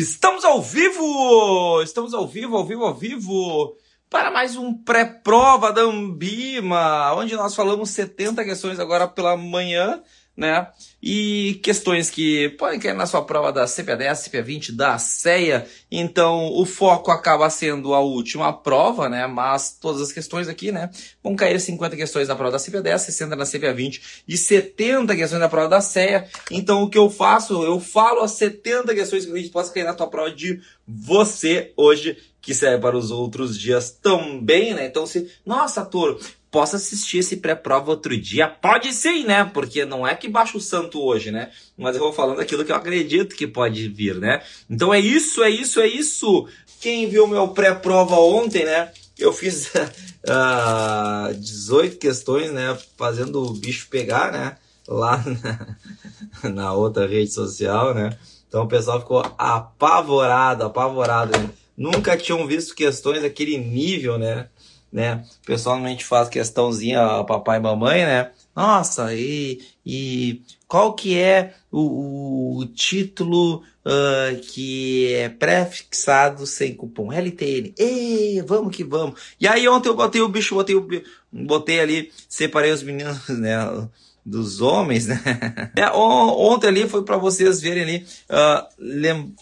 Estamos ao vivo! Estamos ao vivo, ao vivo, ao vivo! Para mais um pré-prova da Ambima, onde nós falamos 70 questões agora pela manhã né? E questões que podem cair na sua prova da CPA10, CPA20, da CEA. Então, o foco acaba sendo a última prova, né? Mas todas as questões aqui, né? Vão cair 50 questões na prova da CPA10, 60 na CPA20 e 70 questões na prova da CEA. Então, o que eu faço? Eu falo as 70 questões que a gente possa cair na tua prova de você hoje que serve para os outros dias também, né? Então, se, nossa, Toro, posso assistir esse pré-prova outro dia? Pode sim, né? Porque não é que baixa o santo hoje, né? Mas eu vou falando aquilo que eu acredito que pode vir, né? Então é isso, é isso, é isso. Quem viu meu pré-prova ontem, né? Eu fiz uh, ah, 18 questões, né? Fazendo o bicho pegar, né? Lá na, na outra rede social, né? Então o pessoal ficou apavorado, apavorado. Né? Nunca tinham visto questões daquele nível, né? Né? O pessoal normalmente faz questãozinha papai e mamãe, né? Nossa, e, e qual que é o, o título uh, que é pré-fixado sem cupom? LTN. Ei, vamos que vamos. E aí ontem eu botei o bicho, botei, o, botei ali, separei os meninos, né? Dos homens, né? É, ontem ali foi para vocês verem ali. Uh, lem,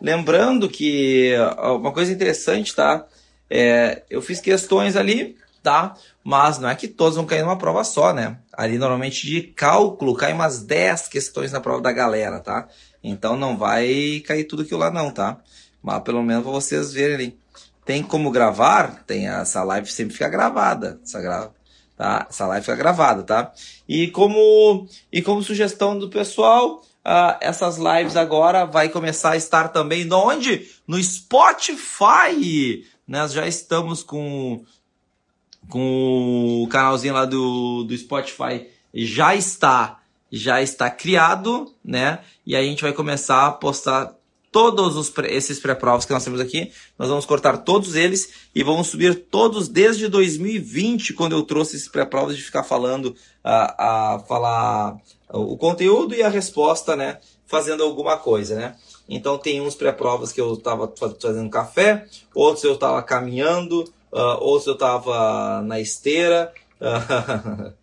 lembrando que uma coisa interessante, tá? É, eu fiz questões ali, tá? Mas não é que todos vão cair numa prova só, né? Ali normalmente de cálculo cai umas 10 questões na prova da galera, tá? Então não vai cair tudo aquilo lá não, tá? Mas pelo menos vocês verem ali. Tem como gravar? Tem essa live sempre fica gravada, essa tá? Essa live fica gravada, tá? E como e como sugestão do pessoal, Uh, essas lives agora vai começar a estar também onde? No Spotify. Nós já estamos com, com o canalzinho lá do, do Spotify. Já está, já está criado, né? E a gente vai começar a postar todos os esses pré-provas que nós temos aqui. Nós vamos cortar todos eles e vamos subir todos desde 2020, quando eu trouxe esses pré-provas de ficar falando, a, a falar o conteúdo e a resposta, né? Fazendo alguma coisa, né? Então tem uns pré-provas que eu estava fazendo café, outros eu estava caminhando, uh, outros eu estava na esteira. Uh,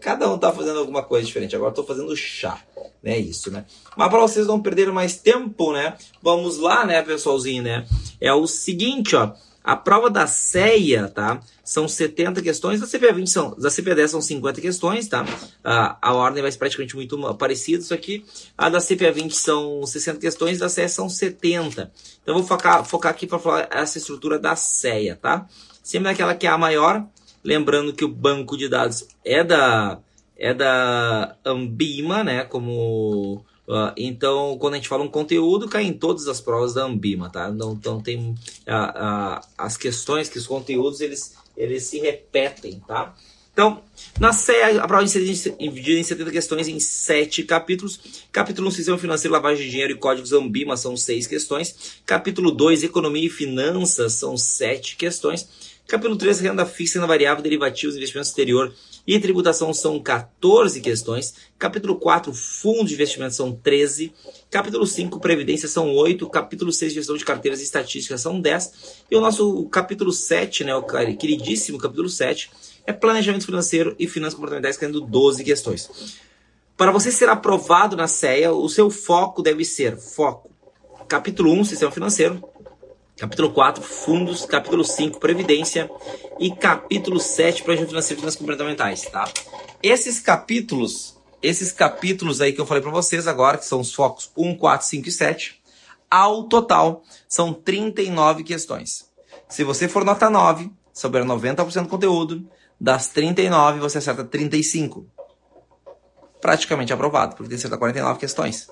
cada um está fazendo alguma coisa diferente. Agora estou fazendo chá, né? Isso, né? Mas para vocês não perderem mais tempo, né? Vamos lá, né, pessoalzinho, né? É o seguinte, ó. A prova da CEA, tá? São 70 questões, da CPA20 são, da CPA10 são 50 questões, tá? A, a ordem vai ser praticamente muito parecida isso aqui. A da CPA20 são 60 questões, da CEA são 70. Então vou focar, focar aqui para falar essa estrutura da CEA, tá? Sempre naquela que é a maior, lembrando que o banco de dados é da é da Ambima, né, como Uh, então, quando a gente fala um conteúdo, cai em todas as provas da Ambima, tá? Então, então tem uh, uh, as questões, que os conteúdos, eles, eles se repetem, tá? Então, na série, a prova é dividida em 70 questões em 7 capítulos. Capítulo 1, Sistema Financeiro, Lavagem de Dinheiro e Códigos Ambima, são 6 questões. Capítulo 2, Economia e Finanças, são 7 questões. Capítulo 3, Renda Fixa e Variável, Derivativos, Investimento Exterior e tributação são 14 questões. Capítulo 4, fundo de investimento são 13. Capítulo 5, previdência são 8. Capítulo 6, gestão de carteiras e estatísticas são 10. E o nosso capítulo 7, né, o queridíssimo capítulo 7, é planejamento financeiro e finanças comportamentais, tendo 12 questões. Para você ser aprovado na CEA, o seu foco deve ser foco. Capítulo 1, sistema financeiro. Capítulo 4, fundos. Capítulo 5, previdência. E capítulo 7, projeto financeiro e finanças comportamentais, tá? Esses capítulos, esses capítulos aí que eu falei para vocês agora, que são os focos 1, 4, 5 e 7, ao total são 39 questões. Se você for nota 9, souber 90% do conteúdo, das 39 você acerta 35. Praticamente aprovado, porque tem que acertar 49 questões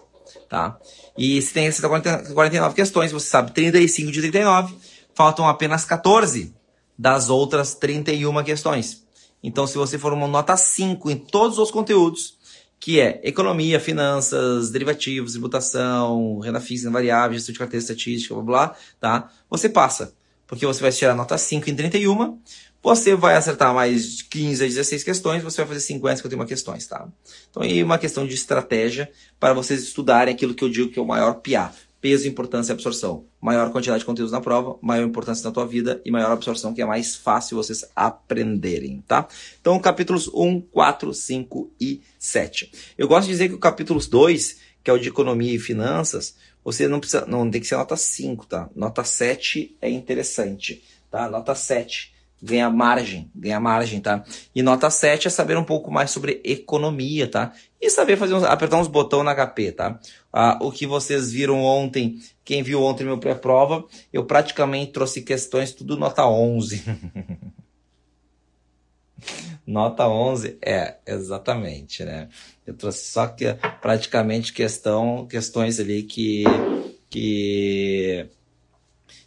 tá? E se tem 49 questões, você sabe 35 de 39, faltam apenas 14 das outras 31 questões. Então, se você for uma nota 5 em todos os conteúdos, que é economia, finanças, derivativos, tributação, renda fixa, variável, gestão de carteira estatística, blá, blá, tá? Você passa, porque você vai tirar nota 5 em 31, você vai acertar mais 15 a 16 questões, você vai fazer 50, 51 questões, tá? Então aí uma questão de estratégia para vocês estudarem aquilo que eu digo que é o maior PIA. peso, importância e absorção. Maior quantidade de conteúdos na prova, maior importância na tua vida e maior absorção, que é mais fácil vocês aprenderem, tá? Então, capítulos 1, 4, 5 e 7. Eu gosto de dizer que o capítulo 2, que é o de economia e finanças, você não precisa, não tem que ser nota 5, tá? Nota 7 é interessante, tá? Nota 7 ganha margem, ganha margem, tá? E nota 7 é saber um pouco mais sobre economia, tá? E saber fazer uns, apertar uns botões na HP, tá? Ah, o que vocês viram ontem, quem viu ontem meu pré-prova, eu praticamente trouxe questões tudo nota 11. nota 11, é, exatamente, né? Eu trouxe só que praticamente questão, questões ali que que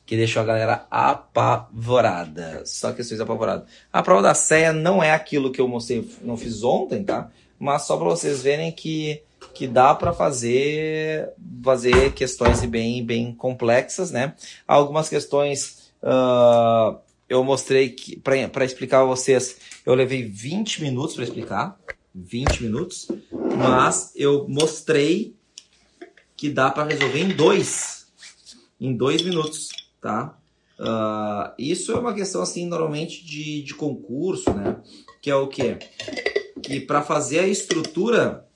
que deixou a galera apavorada. Só questões apavoradas. A prova da ceia não é aquilo que eu mostrei, não fiz ontem, tá? Mas só para vocês verem que, que dá para fazer fazer questões bem bem complexas, né? Algumas questões uh, eu mostrei que para explicar a vocês, eu levei 20 minutos para explicar, 20 minutos, mas eu mostrei que dá para resolver em dois, em dois minutos tá? Uh, isso é uma questão assim normalmente de, de concurso, né? Que é o quê? Que para fazer a estrutura,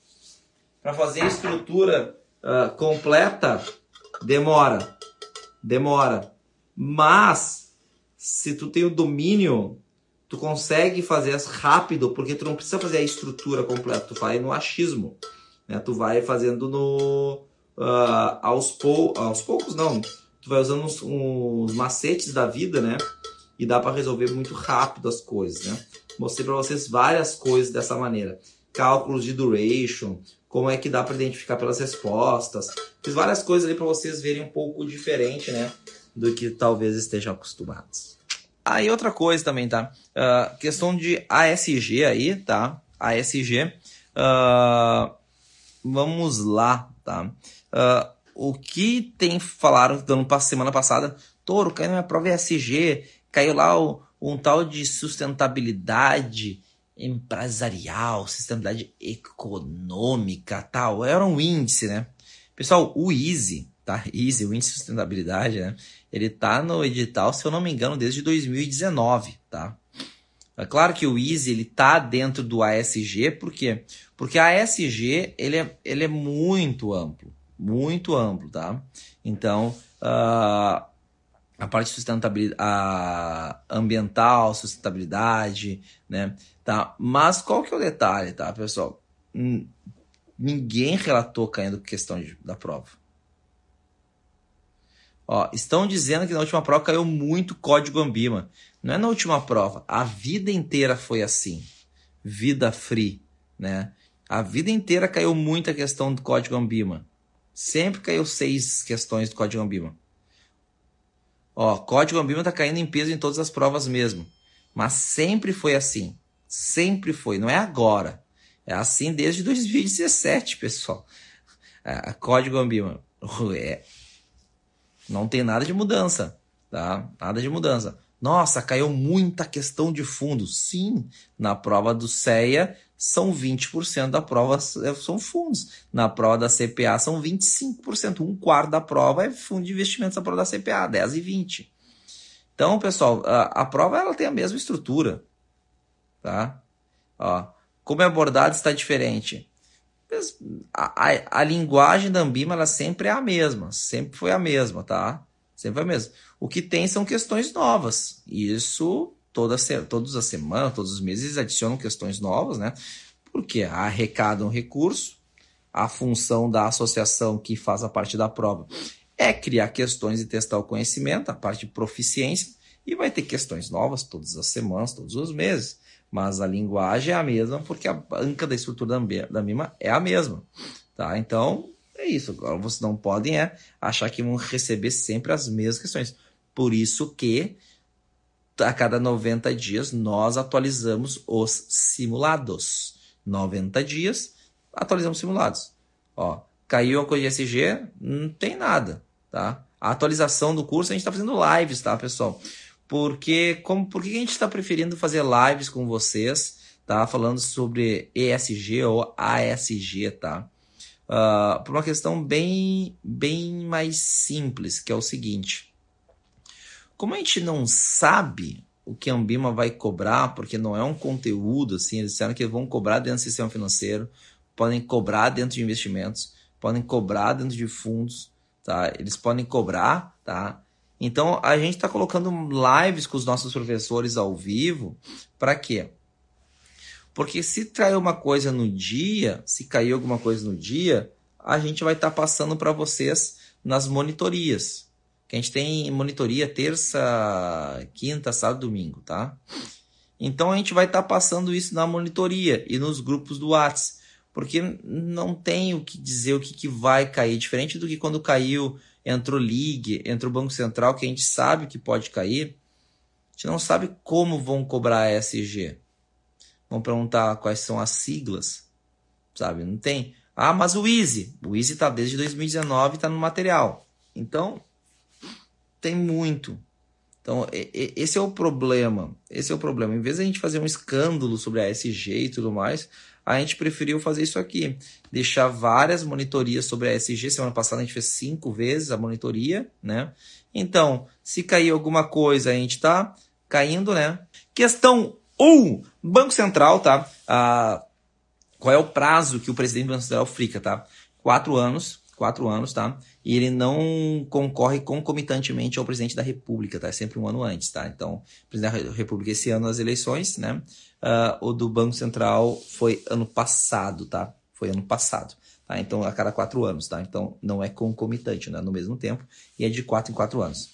para fazer a estrutura uh, completa demora, demora. Mas se tu tem o domínio, tu consegue fazer rápido, porque tu não precisa fazer a estrutura completa, tu vai no achismo, né? Tu vai fazendo no uh, aos, pou, aos poucos não tu vai usando uns, uns macetes da vida, né? E dá para resolver muito rápido as coisas, né? Mostrei para vocês várias coisas dessa maneira. Cálculos de duration, como é que dá para identificar pelas respostas. Fiz várias coisas ali para vocês verem um pouco diferente, né? Do que talvez estejam acostumados. Aí ah, outra coisa também, tá? Uh, questão de ASG aí, tá? ASG. Uh, ah, vamos lá, tá? Uh, o que tem falaram dando para semana passada, Toro, caiu na minha prova ESG, caiu lá o, um tal de sustentabilidade empresarial, sustentabilidade econômica, tal. Era um índice, né? Pessoal, o Easy, tá? Easy, o índice de sustentabilidade, né? Ele tá no edital, se eu não me engano, desde 2019, tá? É claro que o Easy ele tá dentro do ASG, por quê? Porque a ASG ele é, ele é muito amplo muito amplo, tá? Então, uh, a parte de sustentabilidade, a ambiental, sustentabilidade, né? Tá? Mas qual que é o detalhe, tá, pessoal? Ninguém relatou caindo questão de, da prova. Ó, estão dizendo que na última prova caiu muito código Ambima. Não é na última prova, a vida inteira foi assim. Vida free, né? A vida inteira caiu muita questão do código Ambima. Sempre caiu seis questões do Código Ambima. Ó, Código Ambima tá caindo em peso em todas as provas mesmo. Mas sempre foi assim. Sempre foi. Não é agora. É assim desde 2017, pessoal. É, Código Ambima. É. Não tem nada de mudança. Tá? Nada de mudança. Nossa, caiu muita questão de fundo. Sim, na prova do CEA são 20% da prova é, são fundos. Na prova da CPA são 25%. Um quarto da prova é fundo de investimentos na prova da CPA, 10 e 20. Então, pessoal, a, a prova ela tem a mesma estrutura. Tá? Ó, como é abordado está diferente. A, a, a, linguagem da Ambima ela sempre é a mesma. Sempre foi a mesma, tá? Sempre foi a mesma. O que tem são questões novas. Isso toda, todas as semanas, todos os meses, adicionam questões novas, né? Porque arrecadam recurso, a função da associação que faz a parte da prova é criar questões e testar o conhecimento, a parte de proficiência, e vai ter questões novas todas as semanas, todos os meses. Mas a linguagem é a mesma, porque a banca da estrutura da MIMA é a mesma. Tá? Então, é isso. Agora, vocês não podem é, achar que vão receber sempre as mesmas questões. Por isso que a cada 90 dias nós atualizamos os simulados. 90 dias, atualizamos simulados. Ó, caiu a coisa de SG, não tem nada, tá? A atualização do curso a gente está fazendo lives, tá, pessoal? Porque como por que a gente está preferindo fazer lives com vocês, tá? Falando sobre ESG ou ASG, tá? uh, por uma questão bem, bem mais simples, que é o seguinte. Como a gente não sabe o que a Ambima vai cobrar, porque não é um conteúdo, assim, eles disseram que vão cobrar dentro do sistema financeiro, podem cobrar dentro de investimentos, podem cobrar dentro de fundos, tá? Eles podem cobrar, tá? Então a gente está colocando lives com os nossos professores ao vivo, para quê? Porque se cair uma coisa no dia, se cair alguma coisa no dia, a gente vai estar tá passando para vocês nas monitorias. Que a gente tem monitoria terça, quinta, sábado, domingo, tá? Então a gente vai estar tá passando isso na monitoria e nos grupos do WhatsApp. Porque não tem o que dizer o que, que vai cair. Diferente do que quando caiu, entrou Ligue, entrou o Banco Central, que a gente sabe que pode cair. A gente não sabe como vão cobrar a SG vão perguntar quais são as siglas, sabe? Não tem. Ah, mas o Easy. O Easy está desde 2019 está no material. Então, tem muito. Então, esse é o problema. Esse é o problema. Em vez de a gente fazer um escândalo sobre a SG e tudo mais, a gente preferiu fazer isso aqui. Deixar várias monitorias sobre a SG. Semana passada a gente fez cinco vezes a monitoria, né? Então, se cair alguma coisa, a gente está caindo, né? Questão um, Banco Central, tá? Ah, qual é o prazo que o presidente do Banco Central fica, tá? Quatro anos, quatro anos, tá? E ele não concorre concomitantemente ao presidente da República, tá? É sempre um ano antes, tá? Então, o presidente da República esse ano as eleições, né? Uh, o do Banco Central foi ano passado, tá? Foi ano passado. Tá? Então, a cada quatro anos, tá? Então, não é concomitante, né? No mesmo tempo, e é de quatro em quatro anos.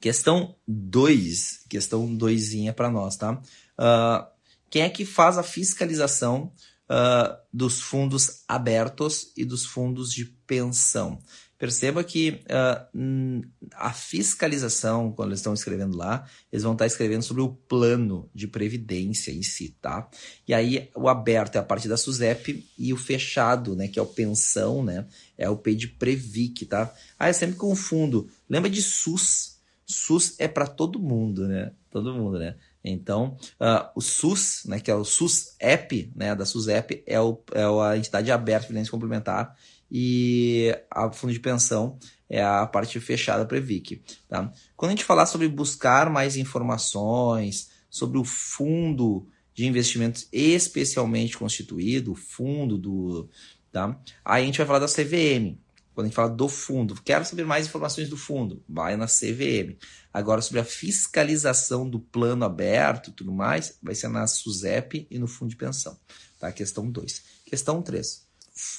Questão 2, questão 2 para nós, tá? Uh, quem é que faz a fiscalização uh, dos fundos abertos e dos fundos de pensão? Perceba que uh, a fiscalização, quando eles estão escrevendo lá, eles vão estar escrevendo sobre o plano de previdência em si, tá? E aí o aberto é a parte da SUSEP e o fechado, né, que é o pensão, né, é o P de Previc, tá? Ah, eu sempre confundo. Lembra de SUS? SUS é para todo mundo, né? Todo mundo, né? Então, uh, o SUS, né, que é o SUS App, né, da SUSEP, é, o, é a entidade aberta de previdência complementar e a fundo de pensão é a parte fechada Previc. Tá? Quando a gente falar sobre buscar mais informações sobre o fundo de investimentos especialmente constituído, o fundo do. Tá? Aí a gente vai falar da CVM. Quando a gente fala do fundo, quero saber mais informações do fundo, vai na CVM. Agora, sobre a fiscalização do plano aberto e tudo mais, vai ser na SUSEP e no fundo de pensão. Tá? Questão 2. Questão 3.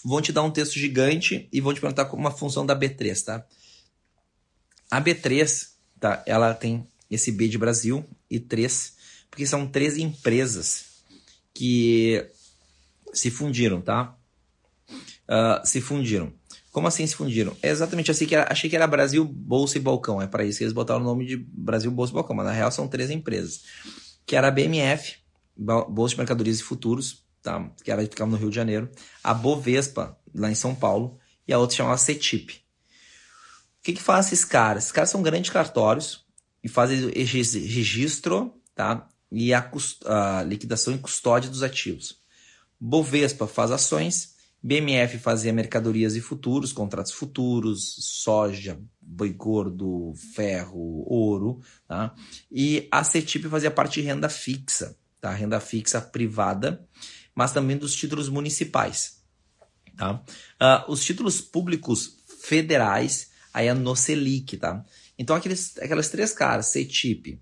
Vão te dar um texto gigante e vão te perguntar como uma função da B3, tá? A B3, tá? Ela tem esse B de Brasil e 3, porque são três empresas que se fundiram, tá? Uh, se fundiram. Como assim se fundiram? É exatamente assim que era, achei que era Brasil, Bolsa e Balcão. É para isso que eles botaram o nome de Brasil, Bolsa e Balcão. Mas na real são três empresas. Que era a BMF, Bolsa de Mercadorias e Futuros, tá? que era ficava no Rio de Janeiro. A Bovespa, lá em São Paulo. E a outra chamava CETIP. O que, que faz esses caras? Esses caras são grandes cartórios e fazem registro tá? e a, a liquidação e custódia dos ativos. Bovespa faz ações BMF fazia mercadorias e futuros, contratos futuros, soja, boi gordo, ferro, ouro, tá? E a CETIP fazia parte de renda fixa, tá? Renda fixa privada, mas também dos títulos municipais, tá? Uh, os títulos públicos federais, aí é no Selic, tá? Então aqueles, aquelas três caras, CETIP,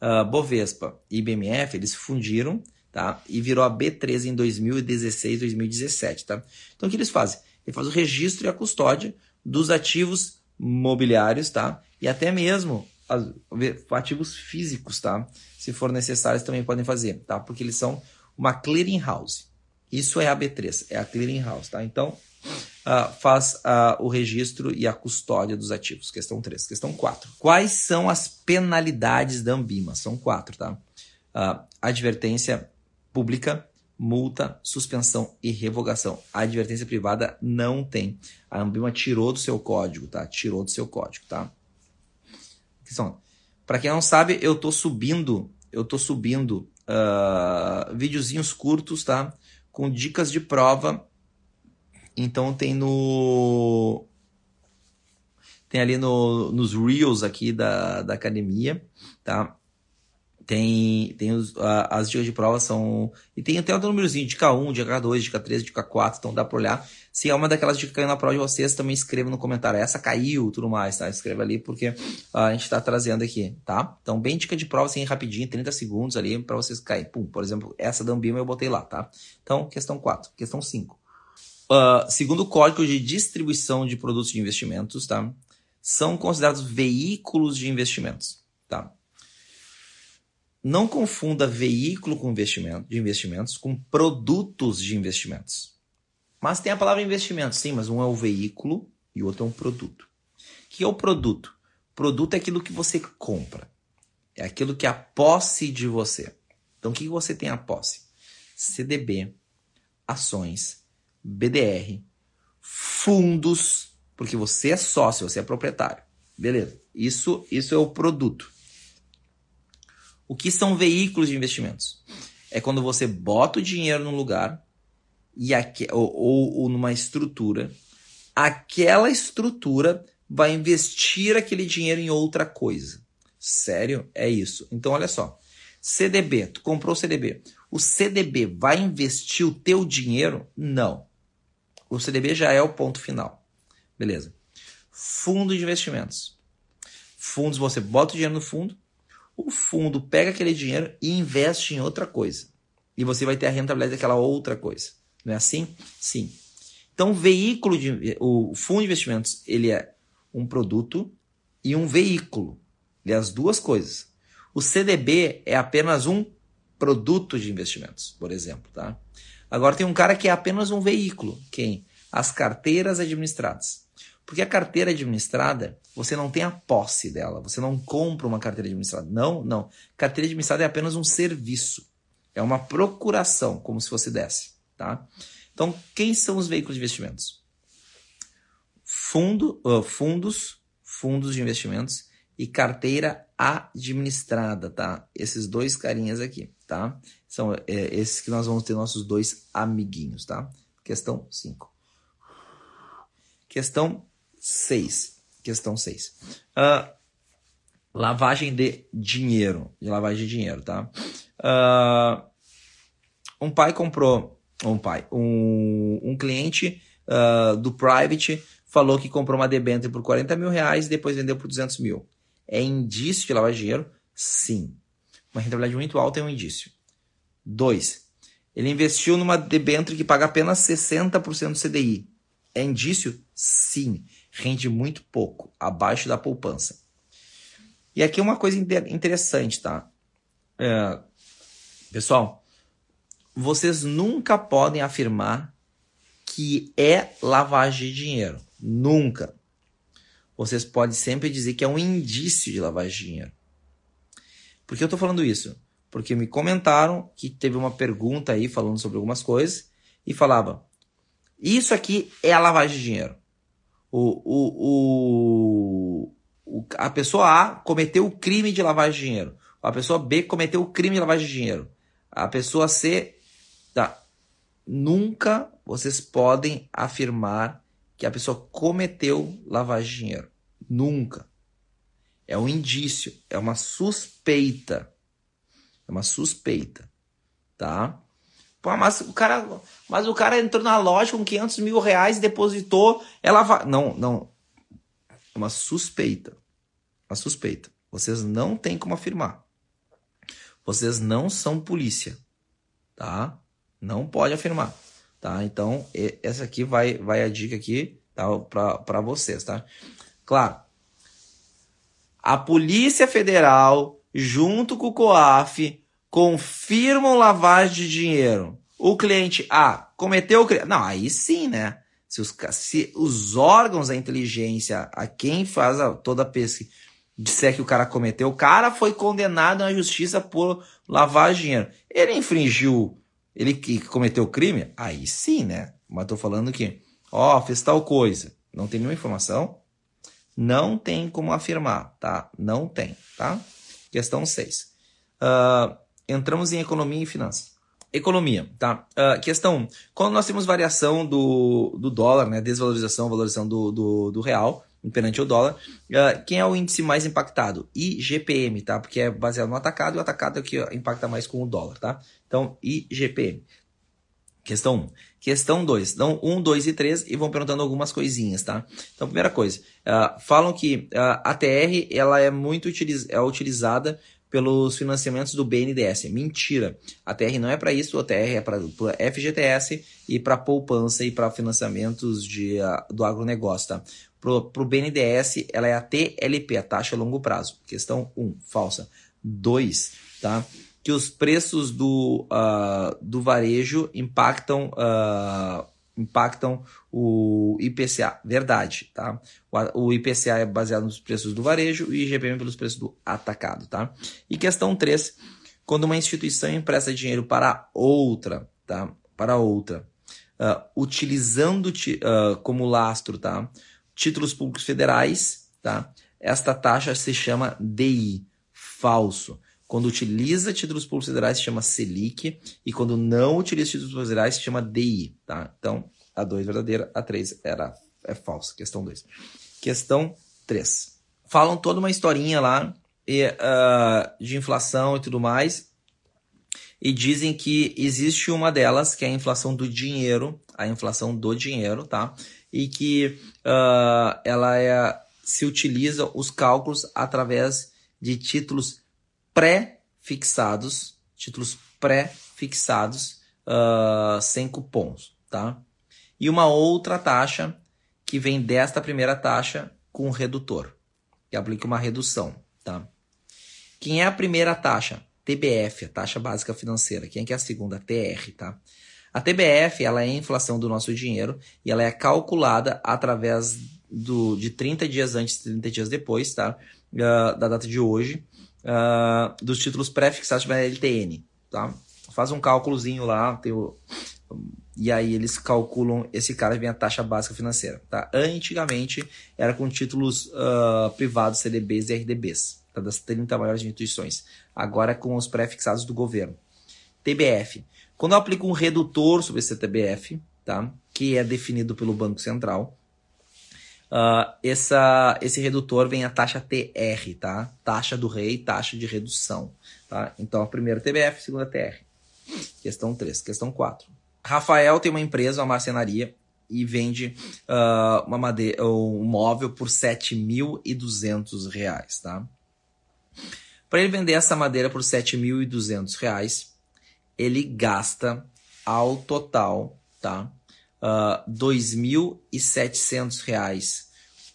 uh, Bovespa e BMF, eles fundiram tá? E virou a B13 em 2016, 2017, tá? Então o que eles fazem? Eles fazem o registro e a custódia dos ativos mobiliários, tá? E até mesmo ativos físicos, tá? Se for necessário, também podem fazer, tá? Porque eles são uma clearing house. Isso é a B3, é a clearing house, tá? Então, uh, faz uh, o registro e a custódia dos ativos. Questão 3. Questão 4. Quais são as penalidades da Ambima? São quatro, tá? Uh, advertência pública, multa, suspensão e revogação. A advertência privada não tem. A Ambima tirou do seu código, tá? Tirou do seu código, tá? Para quem não sabe, eu tô subindo, eu tô subindo uh, videozinhos curtos, tá? Com dicas de prova Então tem no. Tem ali no, nos Reels aqui da, da academia, tá? Tem, tem os, a, as dicas de prova são. E tem até o númerozinho, dica 1, dica 2, dica 3, dica 4, então dá pra olhar. Se é uma daquelas dicas que caiu na prova de vocês, também escreva no comentário. Essa caiu, tudo mais, tá? Escreva ali porque a gente tá trazendo aqui, tá? Então, bem dica de prova, assim, rapidinho, 30 segundos ali para vocês cair. Pum, por exemplo, essa da Ambima eu botei lá, tá? Então, questão 4. Questão 5. Uh, ah, segundo o Código de Distribuição de Produtos de Investimentos, tá? São considerados veículos de investimentos, tá? Não confunda veículo com investimento, de investimentos com produtos de investimentos. Mas tem a palavra investimento, sim, mas um é o veículo e o outro é um produto. O que é o produto? Produto é aquilo que você compra. É aquilo que é a posse de você. Então, o que você tem a posse? CDB, ações, BDR, fundos, porque você é sócio, você é proprietário. Beleza. Isso, isso é o produto. O que são veículos de investimentos? É quando você bota o dinheiro num lugar e aqui, ou, ou, ou numa estrutura, aquela estrutura vai investir aquele dinheiro em outra coisa. Sério? É isso. Então, olha só. CDB, tu comprou o CDB. O CDB vai investir o teu dinheiro? Não. O CDB já é o ponto final. Beleza. Fundo de investimentos. Fundos, você bota o dinheiro no fundo, o fundo pega aquele dinheiro e investe em outra coisa. E você vai ter a rentabilidade daquela outra coisa. Não é assim? Sim. Então, o veículo de o fundo de investimentos, ele é um produto e um veículo. Ele é as duas coisas. O CDB é apenas um produto de investimentos, por exemplo, tá? Agora tem um cara que é apenas um veículo, quem? As carteiras administradas. Porque a carteira administrada, você não tem a posse dela, você não compra uma carteira administrada. Não, não. Carteira administrada é apenas um serviço. É uma procuração, como se fosse desse, tá? Então, quem são os veículos de investimentos? Fundo, uh, fundos, fundos de investimentos e carteira administrada, tá? Esses dois carinhas aqui, tá? São é, esses que nós vamos ter nossos dois amiguinhos, tá? Questão 5. Questão 6. Questão 6. Uh, ah, lavagem de dinheiro. De lavagem de dinheiro, tá? Uh, um pai comprou. Um pai. Um, um cliente uh, do private falou que comprou uma debênture por 40 mil reais e depois vendeu por 200 mil. É indício de lavagem de dinheiro? Sim. Uma rentabilidade muito alta é um indício. 2. Ele investiu numa debênture que paga apenas 60% do CDI. É indício? Sim rende muito pouco, abaixo da poupança. E aqui uma coisa interessante, tá? É, pessoal, vocês nunca podem afirmar que é lavagem de dinheiro. Nunca. Vocês podem sempre dizer que é um indício de lavagem de dinheiro. Por que eu estou falando isso? Porque me comentaram que teve uma pergunta aí falando sobre algumas coisas e falava: Isso aqui é a lavagem de dinheiro o, o, o, a pessoa A cometeu o crime de lavagem de dinheiro. A pessoa B cometeu o crime de lavagem de dinheiro. A pessoa C. Tá. Nunca vocês podem afirmar que a pessoa cometeu lavagem de dinheiro. Nunca. É um indício, é uma suspeita. É uma suspeita. Tá? Pô, mas o cara, mas o cara entrou na loja com 500 mil reais depositou. Ela vai. Não, não. É uma suspeita. Uma suspeita. Vocês não têm como afirmar. Vocês não são polícia, tá? Não pode afirmar, tá? Então essa aqui vai, vai a dica aqui, tá? Para vocês, tá? Claro. A Polícia Federal, junto com o COAF, confirmam lavagem de dinheiro. O cliente A cometeu o crime. Não, aí sim, né? Se os, se os órgãos da inteligência, a quem faz a, toda a pesquisa, disser que o cara cometeu, o cara foi condenado na justiça por lavar dinheiro. Ele infringiu, ele que cometeu o crime? Aí sim, né? Mas tô falando que, ó, fez tal coisa. Não tem nenhuma informação? Não tem como afirmar, tá? Não tem, tá? Questão 6. Uh, entramos em economia e finanças. Economia, tá? Uh, questão 1. Quando nós temos variação do, do dólar, né? Desvalorização, valorização do, do, do real perante o dólar, uh, quem é o índice mais impactado? IGPM, tá? Porque é baseado no atacado e o atacado é o que impacta mais com o dólar, tá? Então, IGPM. Questão 1. Questão 2. Então, 1, 2 e 3 e vão perguntando algumas coisinhas, tá? Então, primeira coisa. Uh, falam que uh, a TR ela é muito utiliz é utilizada pelos financiamentos do BNDES. Mentira. A TR não é para isso, a TR é para FGTS e para poupança e para financiamentos de, uh, do agronegócio, tá? Para o BNDES, ela é a TLP, a taxa a longo prazo. Questão 1, um, falsa. 2, tá? que os preços do, uh, do varejo impactam, uh, impactam o IPCA. Verdade, tá? O, IPCA é baseado nos preços do varejo e o IGPM pelos preços do atacado, tá? E questão 3, quando uma instituição empresta dinheiro para outra, tá? Para outra, uh, utilizando como lastro, tá? Títulos públicos federais, tá? Esta taxa se chama DI, falso. Quando utiliza títulos públicos federais, se chama Selic. E quando não utiliza títulos federais, se chama DI. Tá? Então, a 2 verdadeira, a 3 era, é falsa. Questão 2. Questão 3. Falam toda uma historinha lá e, uh, de inflação e tudo mais. E dizem que existe uma delas, que é a inflação do dinheiro, a inflação do dinheiro, tá? E que uh, ela é, se utiliza os cálculos através de títulos pré-fixados, títulos pré-fixados uh, sem cupons, tá? E uma outra taxa que vem desta primeira taxa com redutor, que aplica uma redução, tá? Quem é a primeira taxa? TBF, a taxa básica financeira. Quem é que é a segunda? TR, tá? A TBF, ela é a inflação do nosso dinheiro e ela é calculada através do, de 30 dias antes e 30 dias depois, tá? Uh, da data de hoje, uh, dos títulos pré-fixados pela LTN, tá? Faz um cálculozinho lá, tem o, e aí eles calculam esse cara vem a taxa básica financeira, tá? Antigamente era com títulos uh, privados, CDBs e RDBs, tá? das 30 maiores instituições. Agora é com os pré-fixados do governo. TBF. Quando eu aplico um redutor sobre esse TBF, tá? que é definido pelo Banco Central, Uh, essa, esse redutor vem a taxa TR, tá? Taxa do rei, taxa de redução, tá? Então, a primeira TBF, a segunda TR. Questão 3. Questão 4. Rafael tem uma empresa, uma marcenaria, e vende uh, uma madeira, um móvel por R$ 7.200, tá? Para ele vender essa madeira por R$ 7.200, ele gasta ao total, tá? Uh, R$ 2.700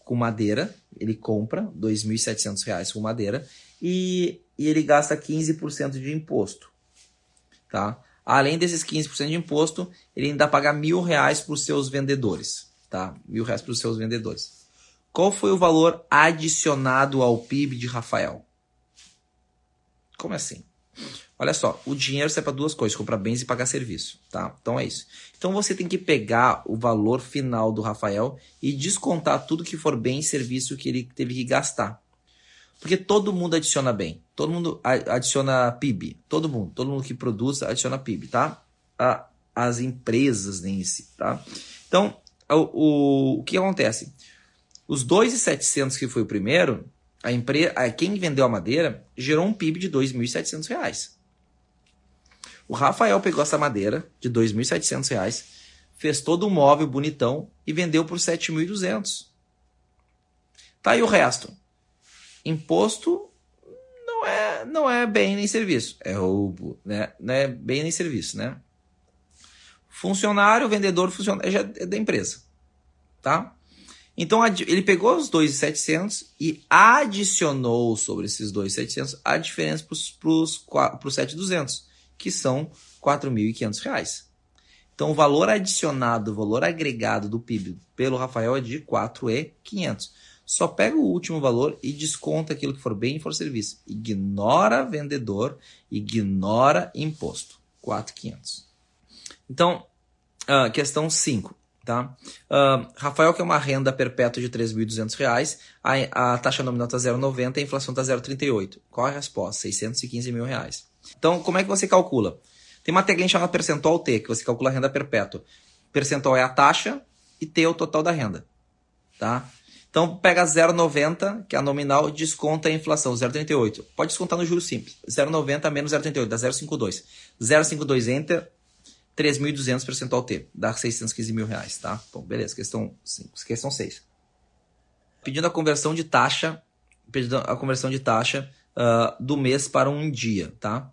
com madeira. Ele compra R$ 2.700 com madeira e, e ele gasta 15% de imposto. Tá? Além desses 15% de imposto, ele ainda paga mil reais para os seus vendedores. Tá? Mil reais para os seus vendedores. Qual foi o valor adicionado ao PIB de Rafael? Como assim? Olha só, o dinheiro serve para duas coisas, comprar bens e pagar serviço, tá? Então é isso. Então você tem que pegar o valor final do Rafael e descontar tudo que for bem e serviço que ele teve que gastar. Porque todo mundo adiciona bem, todo mundo adiciona PIB, todo mundo, todo mundo que produz adiciona PIB, tá? as empresas em si, tá? Então, o, o, o que acontece? Os 2,700 que foi o primeiro, a empresa, quem vendeu a madeira gerou um PIB de R$ 2.700. O Rafael pegou essa madeira de R$ 2.700, fez todo um móvel bonitão e vendeu por R$ 7.200. Tá aí o resto. Imposto não é, não é bem nem serviço, é roubo, né? Não é bem nem serviço, né? Funcionário, vendedor, funcionário é da empresa, tá? Então ele pegou os 2,700 e adicionou sobre esses 2,700 a diferença para os 7,200 que são R$ 4.500. Então, o valor adicionado, o valor agregado do PIB pelo Rafael é de R$ 4.500. Só pega o último valor e desconta aquilo que for bem e for serviço. Ignora vendedor, ignora imposto. 4.500. Então, uh, questão 5. Tá? Uh, Rafael quer uma renda perpétua de R$ 3.200, a, a taxa nominal está 0,90 e a inflação está 0,38. Qual é a resposta? 615 mil reais. Então, como é que você calcula? Tem uma tagline chamada percentual T, que você calcula a renda perpétua. Percentual é a taxa e T é o total da renda. Tá? Então pega 0,90, que é a nominal, desconta a inflação, 0,38. Pode descontar no juro simples. 0,90 menos 0,38, dá 0,52. 0,52 enter, 3.200 percentual T, dá 615 mil reais, tá? Bom, beleza, questão 5, questão 6. Pedindo a conversão de taxa, pedindo a conversão de taxa uh, do mês para um dia, tá?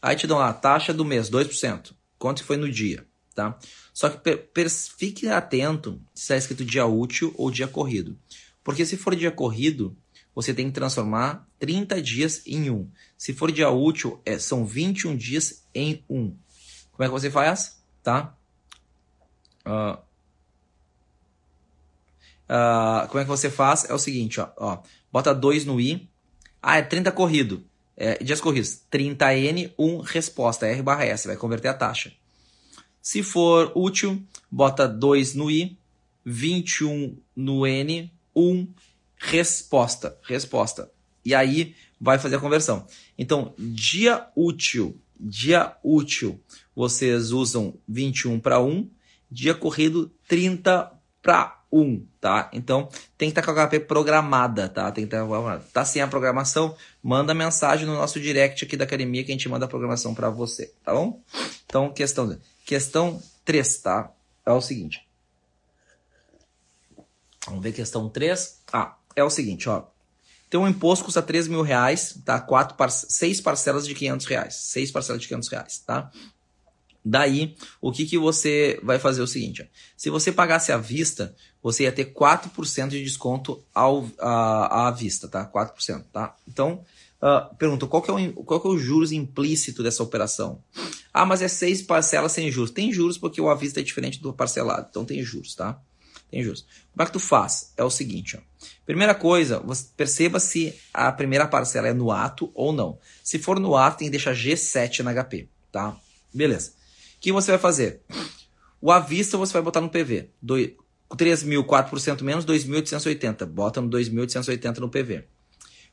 Aí te dão a taxa do mês, 2%. Quanto foi no dia, tá? Só que fique atento se está escrito dia útil ou dia corrido. Porque se for dia corrido, você tem que transformar 30 dias em 1. Se for dia útil, é, são 21 dias em 1. Como é que você faz? Tá? Uh, uh, como é que você faz? É o seguinte, ó, ó bota 2 no i. Ah, é 30 corrido. É, dias corridos. 30N, 1 resposta, R barra S. Vai converter a taxa. Se for útil, bota 2 no i, 21 no n, 1 resposta, resposta. E aí vai fazer a conversão. Então, dia útil, dia útil, vocês usam 21 para 1, dia corrido 30 para 1, tá? Então, tem que estar tá com a HP programada, tá? Tem que estar tá, tá sem a programação, manda mensagem no nosso direct aqui da academia que a gente manda a programação para você, tá bom? Então, questão, questão 3, tá? É o seguinte. Vamos ver questão 3. Ah, é o seguinte, ó. Tem um imposto custa 3 mil reais, tá? Quatro par... Seis parcelas de 500 reais. Seis parcelas de 500 reais, tá? Daí, o que, que você vai fazer é o seguinte, ó. se você pagasse à vista, você ia ter 4% de desconto ao, à, à vista, tá? 4%, tá? Então, uh, pergunta, qual que, é o, qual que é o juros implícito dessa operação? Ah, mas é seis parcelas sem juros. Tem juros porque o à vista é diferente do parcelado, então tem juros, tá? Tem juros. Como é que tu faz? É o seguinte, ó. Primeira coisa, você perceba se a primeira parcela é no ato ou não. Se for no ato, tem que deixar G7 na HP, tá? Beleza. O que você vai fazer? O à vista você vai botar no PV. 3.000, 4% menos, 2.880. Bota no 2.880 no PV.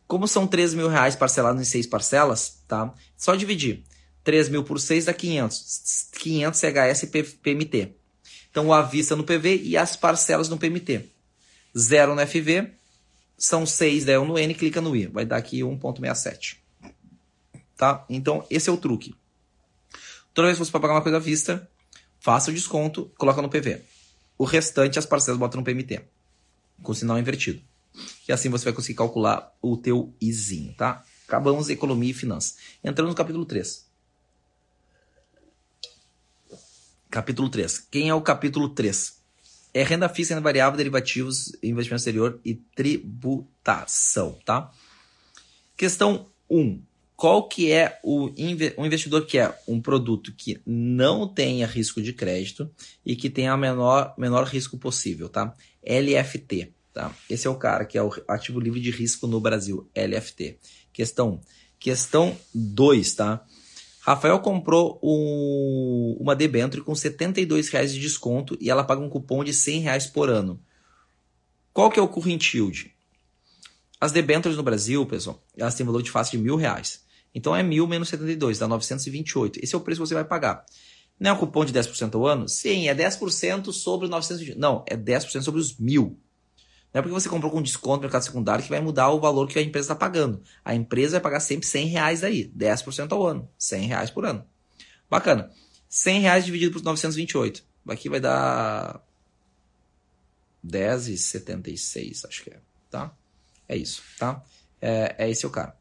Como são 3 mil reais parcelados em seis parcelas, tá? Só dividir. 3 mil por 6 dá 500. 500 CHS PMT. Então, o à vista no PV e as parcelas no PMT. Zero no FV, são 6, daí no N, clica no I. Vai dar aqui 1.67. Tá? Então, esse é o truque. Toda vez que você for pagar uma coisa à vista, faça o desconto, coloca no PV. O restante, as parcelas bota no PMT. Com sinal invertido. E assim você vai conseguir calcular o teu izinho, tá? Acabamos economia e finanças. Entrando no capítulo 3. Capítulo 3. Quem é o capítulo 3? É renda fixa, renda variável, derivativos, investimento exterior e tributação, tá? Questão 1. Qual que é o, o investidor que é um produto que não tenha risco de crédito e que tenha o menor, menor risco possível, tá? LFT, tá? Esse é o cara que é o ativo livre de risco no Brasil, LFT. Questão 1. Questão 2, tá? Rafael comprou um, uma debênture com 72 reais de desconto e ela paga um cupom de 100 reais por ano. Qual que é o current yield? As debêntures no Brasil, pessoal, elas têm valor de face de mil reais. Então é mil menos 72, dá 928. Esse é o preço que você vai pagar. Não é um cupom de 10% ao ano? Sim, é 10% sobre os 928. Não, é 10% sobre os mil. Não é porque você comprou com desconto no mercado secundário que vai mudar o valor que a empresa está pagando. A empresa vai pagar sempre 100 reais aí, 10% ao ano, 100 reais por ano. Bacana. 100 reais dividido por 928. Aqui vai dar 10,76, acho que é, tá? É isso, tá? É, é esse o cara.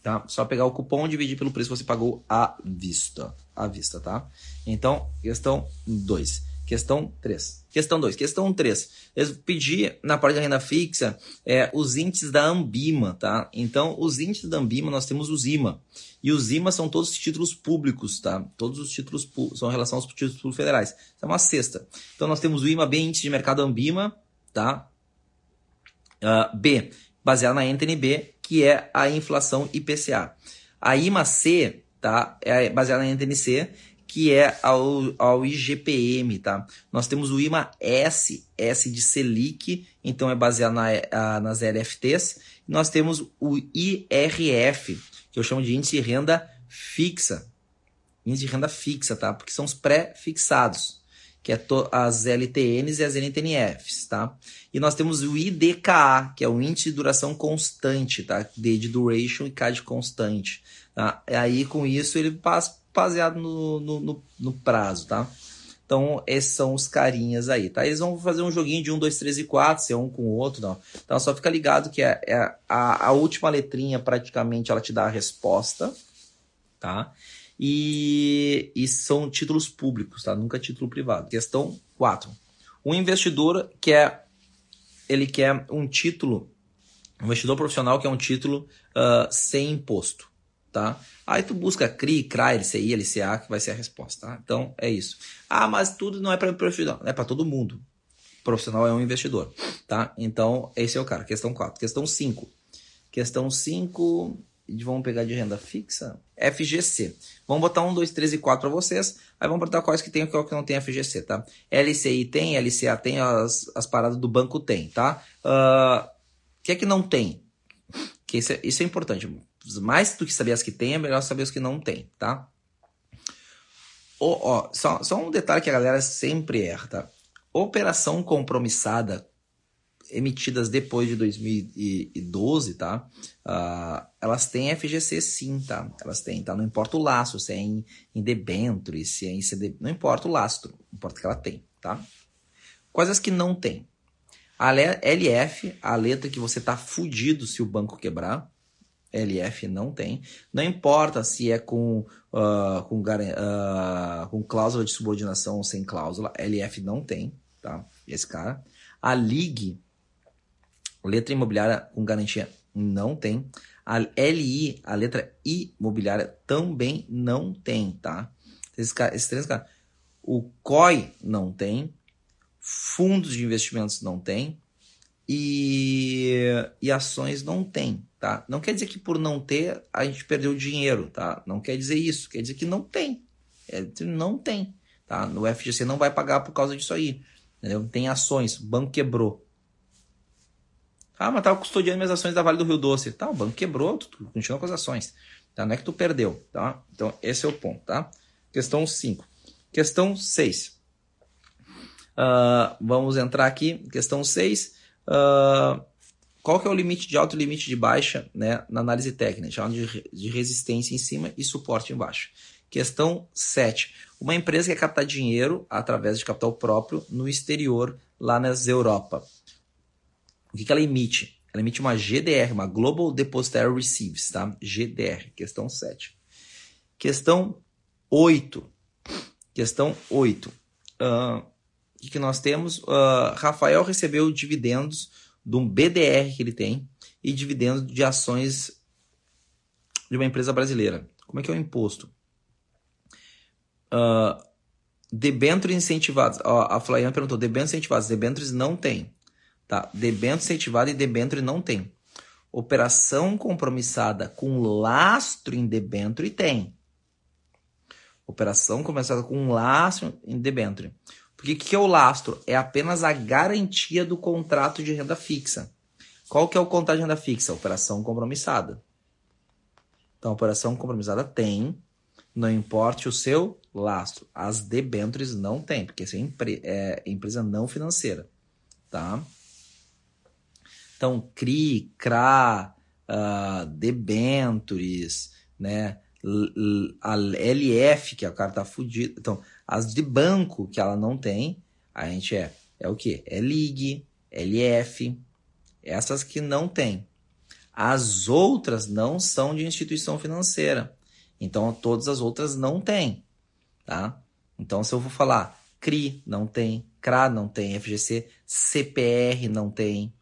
Tá? Só pegar o cupom e dividir pelo preço que você pagou à vista. À vista, tá? Então, questão 2. Questão 3. Questão 2. Questão 3. Eu pedi na parte da renda fixa é, os índices da Ambima, tá? Então, os índices da Ambima, nós temos os IMA. E os IMA são todos os títulos públicos, tá? Todos os títulos são em relação aos títulos federais. Isso é uma cesta. Então, nós temos o IMA B, índice de mercado Ambima, tá? Uh, B, baseado na NTNB, que é a inflação IPCA. A IMA C, tá? É baseada na NTNC, que é ao, ao IGPM, tá? Nós temos o IMA S, S de Selic, então é baseado na, a, nas LFTs. Nós temos o IRF, que eu chamo de índice de renda fixa, índice de renda fixa, tá? Porque são os pré-fixados, que é as LTNs e as NTNFs, tá? E nós temos o IDKA, que é o índice de duração constante, tá? D de duration e K de constante, tá? E aí com isso ele passa baseado no, no, no, no prazo, tá? Então, esses são os carinhas aí, tá? Eles vão fazer um joguinho de 1, 2, 3 e 4, ser um com o outro, não. Então, só fica ligado que é, é a, a última letrinha, praticamente, ela te dá a resposta, tá? E, e são títulos públicos, tá? Nunca título privado. Questão 4. Um investidor quer, ele quer um título, um investidor profissional quer um título uh, sem imposto, tá? Aí tu busca CRI, CRA, LCI, LCA, que vai ser a resposta, tá? Então, é isso. Ah, mas tudo não é para profissional, é para todo mundo. O profissional é um investidor, tá? Então, esse é o cara. Questão 4. Questão 5. Questão 5, vamos pegar de renda fixa? FGC. Vamos botar 1, 2, 3 e 4 para vocês. Aí vamos botar quais que tem e qual que não tem FGC, tá? LCI tem, LCA tem, as, as paradas do banco tem, tá? O uh, que é que não tem? Que isso, é, isso é importante mais do que saber as que tem, é melhor saber os que não tem, tá? Oh, oh, só, só um detalhe que a galera sempre erra, tá? Operação compromissada emitidas depois de 2012, tá? Uh, elas têm FGC sim, tá? Elas têm, tá? Não importa o laço, se é em, em debenture, se é em CD, não importa o lastro, importa que ela tem, tá? Quais as que não tem? A LF, a letra que você tá fudido se o banco quebrar, LF não tem. Não importa se é com, uh, com, uh, com cláusula de subordinação ou sem cláusula, LF não tem, tá? Esse cara. A LIG, letra imobiliária com garantia, não tem. A LI, a letra I imobiliária, também não tem, tá? Esses, três caras. O COI não tem. Fundos de investimentos não tem. E, e ações não tem tá? Não quer dizer que por não ter a gente perdeu dinheiro, tá? Não quer dizer isso, quer dizer que não tem. É, não tem, tá? No FGC não vai pagar por causa disso aí, entendeu? Tem ações, banco quebrou. Ah, mas tava custodiando minhas ações da Vale do Rio Doce. Tá, o banco quebrou, tu, continua com as ações. Tá? Não é que tu perdeu, tá? Então, esse é o ponto, tá? Questão 5. Questão 6. Uh, ah, vamos entrar aqui. Questão 6. Uh, qual que é o limite de alta e limite de baixa né, na análise técnica? Chamado de, de resistência em cima e suporte embaixo. Questão 7. Uma empresa quer captar dinheiro através de capital próprio no exterior, lá nas Europa. O que, que ela emite? Ela emite uma GDR, uma Global Depositary Receives, tá? GDR, questão 7. Questão 8. Questão 8. Uh, o que, que nós temos? Uh, Rafael recebeu dividendos de um BDR que ele tem e dividendos de ações de uma empresa brasileira. Como é que é o imposto? Uh, debêntures incentivados. A Flaiana perguntou, debêntures incentivados. Debêntures não tem. Tá? Debênture incentivado e debênture não tem. Operação compromissada com lastro em debênture tem. Operação compromissada com lastro em debênture. Porque o que é o lastro? É apenas a garantia do contrato de renda fixa. Qual que é o contrato de renda fixa? Operação compromissada. Então, operação compromissada tem, não importe o seu lastro. As debêntures não tem, porque é, empre é empresa não financeira. Tá? Então, CRI, CRA, uh, debêntures, né? a LF, que é o cara tá fudido. Então, as de banco que ela não tem, a gente é, é o que? É LIG, LF, essas que não tem. As outras não são de instituição financeira. Então, todas as outras não tem, tá? Então, se eu vou falar CRI, não tem, CRA não tem, FGC, CPR não tem,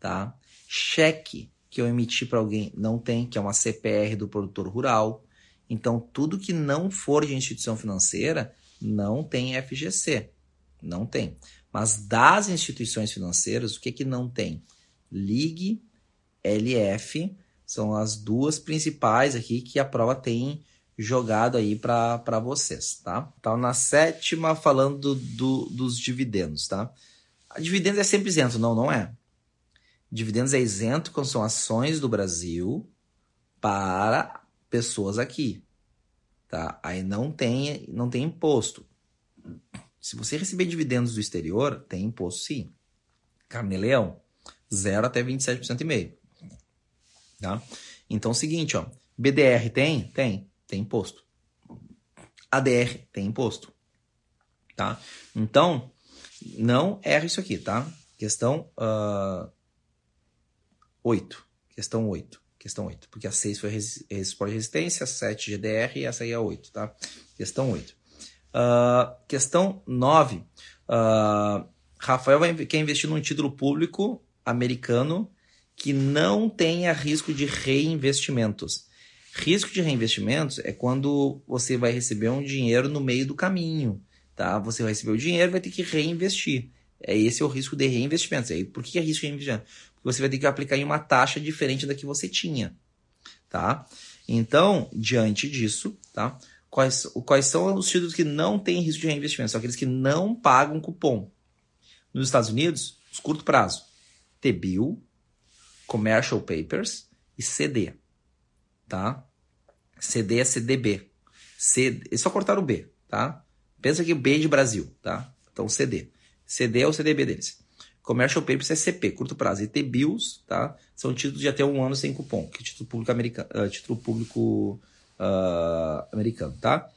tá? Cheque que eu emiti para alguém não tem, que é uma CPR do produtor rural. Então, tudo que não for de instituição financeira não tem FGC. Não tem. Mas das instituições financeiras, o que, que não tem? LIG, LF, são as duas principais aqui que a prova tem jogado aí para vocês, tá? Então, na sétima, falando do, dos dividendos, tá? A dividendos é sempre isento, não, não é. Dividendos é isento quando são ações do Brasil para pessoas aqui. tá? Aí não tem, não tem imposto. Se você receber dividendos do exterior, tem imposto sim. Carne-leão, 0 até 27% e meio. Tá? Então é o seguinte, ó, BDR tem? Tem, tem imposto. ADR tem imposto. Tá? Então, não erra isso aqui, tá? Questão uh, 8. Questão 8. Questão 8. Porque a 6 foi suporte de resistência, a 7 GDR e essa aí é a 8, tá? Questão 8. Uh, ah, questão 9. Uh, ah, Rafael vai, quer investir num título público americano que não tenha risco de reinvestimentos. Risco de reinvestimentos é quando você vai receber um dinheiro no meio do caminho, tá? Você vai receber o dinheiro e vai ter que reinvestir. É esse é o risco de reinvestimentos. Aí, por que é risco de reinvestimento? Você vai ter que aplicar em uma taxa diferente da que você tinha, tá? Então, diante disso, tá? Quais, quais são os títulos que não têm risco de reinvestimento? São aqueles que não pagam cupom. Nos Estados Unidos, os curto prazo, T-bill, Commercial Papers e CD, tá? CD é CDB. C, eles só cortaram o B, tá? Pensa que o B de Brasil, tá? Então CD. CD é o CDB deles. Commercial Papers é CP, curto prazo. E T-bills, tá? São títulos de até um ano sem cupom, que é título público americano, uh, título público uh, americano, tá?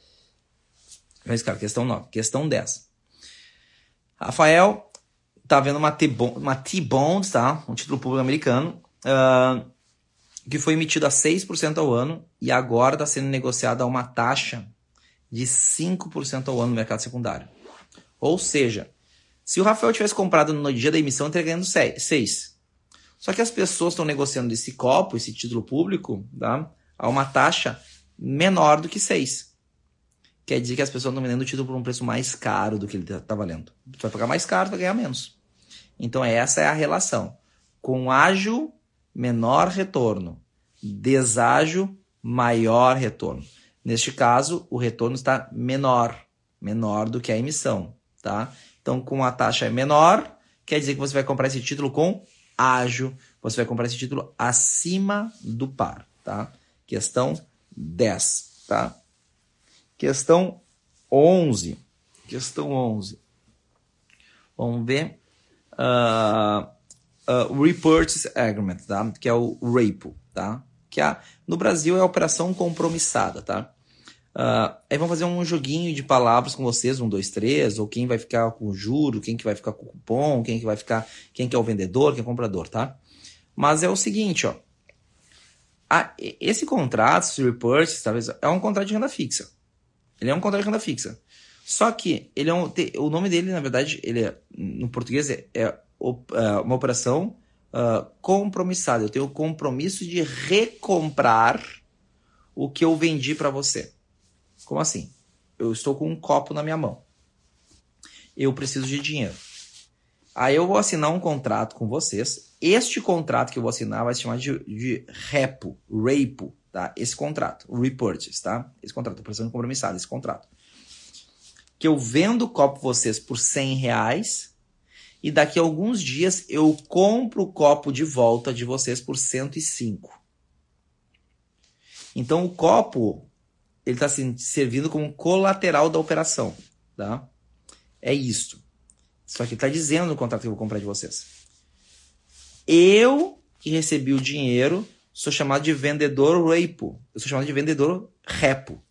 Mas, cara, questão 9. Questão 10. Rafael tá vendo uma T-Bonds, tá? Um título público americano, uh, que foi emitido a 6% ao ano e agora está sendo negociado a uma taxa de 5% ao ano no mercado secundário. Ou seja, se o Rafael tivesse comprado no dia da emissão, teria ganhando 6. Só que as pessoas estão negociando esse copo, esse título público, tá? a uma taxa menor do que 6. Quer dizer que as pessoas estão vendendo o título por um preço mais caro do que ele está tá valendo. Tu vai pagar mais caro, vai ganhar menos. Então essa é a relação. Com ágil, menor retorno. Deságio, maior retorno. Neste caso, o retorno está menor, menor do que a emissão, tá? Então, com a taxa menor, quer dizer que você vai comprar esse título com ágio, você vai comprar esse título acima do par, tá? Questão 10, tá? Questão 11. Questão 11. Vamos ver. Uh, uh, Repurchase Agreement, tá? Que é o RAPO, tá? Que é, no Brasil é a operação compromissada, tá? Uh, aí vamos fazer um joguinho de palavras com vocês, um, dois, três, ou quem vai ficar com o juro, quem que vai ficar com o cupom, quem que vai ficar, quem que é o vendedor, quem é o comprador, tá? Mas é o seguinte, ó. A, esse contrato, esse repurchase, talvez, é um contrato de renda fixa. Ele é um contrato de renda fixa. Só que ele é um, o nome dele, na verdade, ele é, no português é, é uma operação uh, compromissada. Eu tenho o compromisso de recomprar o que eu vendi para você. Como assim? Eu estou com um copo na minha mão. Eu preciso de dinheiro. Aí eu vou assinar um contrato com vocês. Este contrato que eu vou assinar vai se chamar de, de repo, repo, tá? Esse contrato, o repurchase, tá? Esse contrato, operação compromissada, esse contrato. Que eu vendo o copo vocês por 100 reais e daqui a alguns dias eu compro o copo de volta de vocês por 105. Então o copo ele está assim, servindo como colateral da operação, tá? É isto. Só que está dizendo no contrato que eu vou comprar de vocês. Eu que recebi o dinheiro sou chamado de vendedor repo. Eu sou chamado de vendedor repo,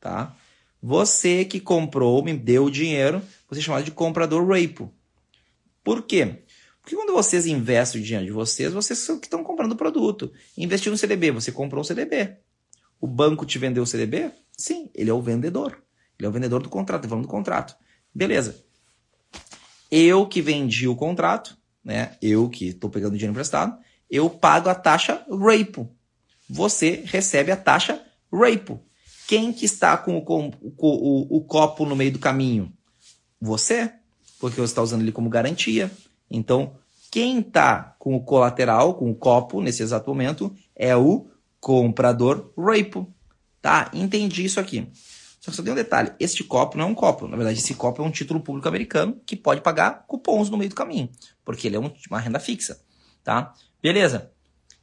tá? Você que comprou, me deu o dinheiro, você é chamado de comprador repo. Por quê? Porque quando vocês investem o dinheiro de vocês, vocês são que estão comprando o produto. Investiu no CDB, você comprou um CDB. O banco te vendeu o CDB? Sim, ele é o vendedor. Ele é o vendedor do contrato, falando do contrato. Beleza. Eu que vendi o contrato, né? Eu que estou pegando dinheiro emprestado, eu pago a taxa RAPO. Você recebe a taxa RAPO. Quem que está com o, com, o, o copo no meio do caminho? Você, porque você está usando ele como garantia. Então, quem está com o colateral, com o copo, nesse exato momento, é o comprador repo. Tá? Entendi isso aqui. Só que só tem um detalhe: este copo não é um copo. Na verdade, esse copo é um título público americano que pode pagar cupons no meio do caminho, porque ele é uma renda fixa. Tá? Beleza.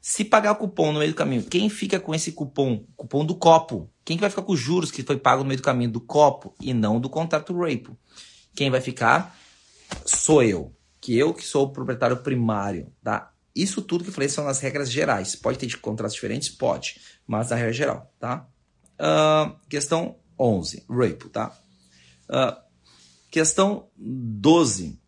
Se pagar cupom no meio do caminho, quem fica com esse cupom? Cupom do copo. Quem que vai ficar com os juros que foi pago no meio do caminho? Do copo e não do contrato RAPO. Quem vai ficar sou eu. Que eu que sou o proprietário primário, tá? Isso tudo que eu falei são as regras gerais. Pode ter de contratos diferentes? Pode, mas a regra geral, tá? Uh, questão 11, RAPO, tá? Uh, questão 12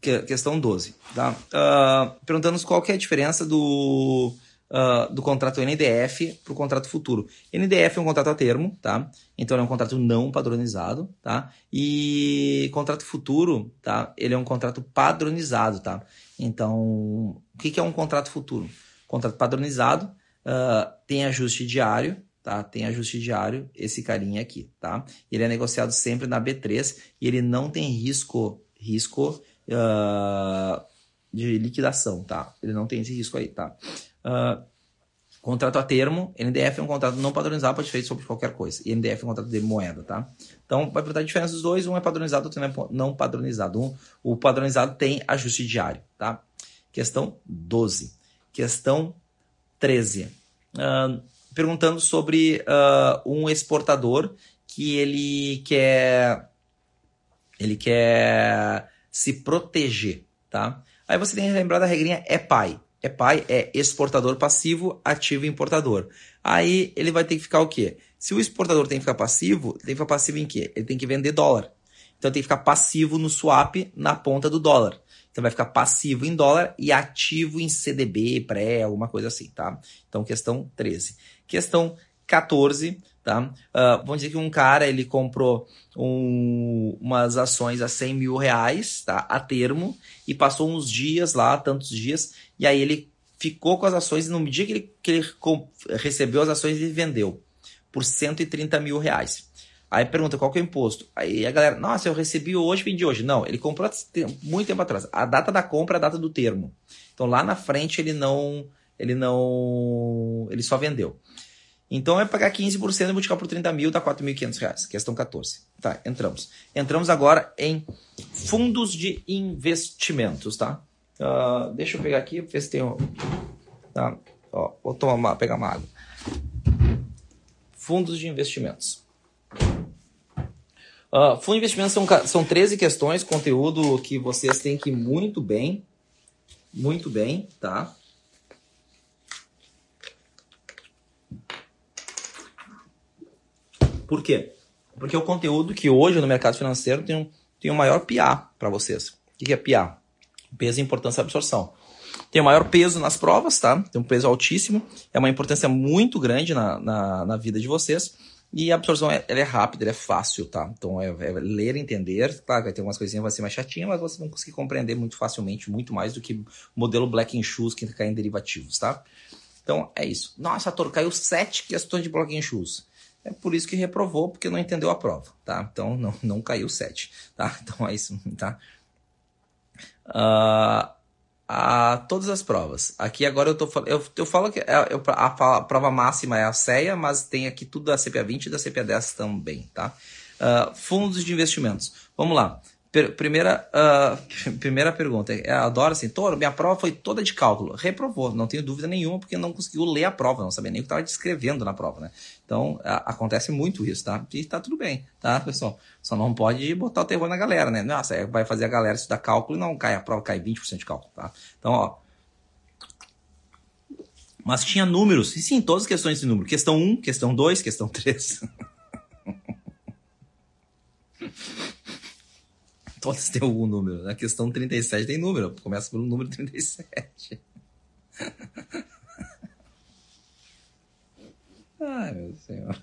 questão 12, tá? Uh, Perguntando qual que é a diferença do, uh, do contrato NDF para o contrato futuro. NDF é um contrato a termo, tá? Então é um contrato não padronizado, tá? E contrato futuro, tá? Ele é um contrato padronizado, tá? Então, o que, que é um contrato futuro? Contrato padronizado uh, tem ajuste diário, tá? Tem ajuste diário, esse carinha aqui, tá? Ele é negociado sempre na B3 e ele não tem risco, risco uh, de liquidação, tá? Ele não tem esse risco aí, tá? Uh, contrato a termo, NDF é um contrato não padronizado, pode ser feito sobre qualquer coisa. E NDF é um contrato de moeda, tá? Então, vai perguntar a diferença dos dois, um é padronizado, outro é não padronizado. Um, o padronizado tem ajuste diário, tá? Questão 12. Questão 13. Uh, perguntando sobre uh, um exportador que ele quer ele quer se proteger, tá? Aí você tem que lembrar da regrinha EPAI. EPAI é exportador passivo, ativo importador. Aí ele vai ter que ficar o quê? Se o exportador tem que ficar passivo, tem que ficar passivo em quê? Ele tem que vender dólar. Então tem que ficar passivo no swap na ponta do dólar. Então vai ficar passivo em dólar e ativo em CDB, pré, alguma coisa assim, tá? Então questão 13. Questão 14, tá? Uh, vamos dizer que um cara ele comprou um, umas ações a 100 mil reais, tá? A termo e passou uns dias lá, tantos dias, e aí ele ficou com as ações e no dia que ele, que ele recebeu as ações ele vendeu por 130 mil reais. Aí pergunta qual que é o imposto. Aí a galera, nossa, eu recebi hoje, vendi hoje. Não, ele comprou muito tempo atrás. A data da compra é a data do termo. Então lá na frente ele não, ele não, ele só vendeu. Então vai pagar 15% e multiplicar por 30 mil, dá 4.500 reais. Questão 14. Tá, entramos. Entramos agora em fundos de investimentos, tá? Uh, deixa eu pegar aqui, ver se tem. Tá? Ó, vou tomar uma, pegar uma água. Fundos de investimentos. Uh, de investimentos são, são 13 questões, conteúdo que vocês têm que ir muito bem. Muito bem, tá? Por quê? Porque o conteúdo que hoje no mercado financeiro tem um, tem um maior PA para vocês. O que é PA? Peso e importância da absorção. Tem o maior peso nas provas, tá? Tem um peso altíssimo. É uma importância muito grande na, na, na vida de vocês. E a absorção é, é rápida, é fácil, tá? Então é, é ler entender. Claro, vai ter algumas coisinhas vai ser mais chatinha, mas vocês vão conseguir compreender muito facilmente, muito mais do que modelo Black and Shoes que cai em derivativos, tá? Então é isso. Nossa, Toro, caiu sete questões de Black and Shoes. É por isso que reprovou, porque não entendeu a prova, tá? Então não, não caiu 7, tá? Então é isso, tá? Uh, a todas as provas. Aqui agora eu tô. Eu, eu falo que é, eu, a, a, prova máxima é a CEA, mas tem aqui tudo da CPA 20 e da CPA 10 também, tá? Uh, fundos de investimentos. Vamos lá primeira, uh, primeira pergunta. Eu adoro assim, Toro, minha prova foi toda de cálculo. Reprovou, não tenho dúvida nenhuma, porque não conseguiu ler a prova, não sabia nem o que estava descrevendo na prova, né? Então, acontece muito isso, tá? E tá tudo bem, tá, pessoal? Só não pode botar o terror na galera, né? Nossa, vai fazer a galera estudar cálculo e não cai a prova, cai 20% de cálculo, tá? Então, ó. Mas tinha números, e sim, todas as questões de número. Questão 1, questão 2, questão 3. Todas têm algum número. Na questão 37 tem número. Começa pelo número 37. Ai, meu senhor.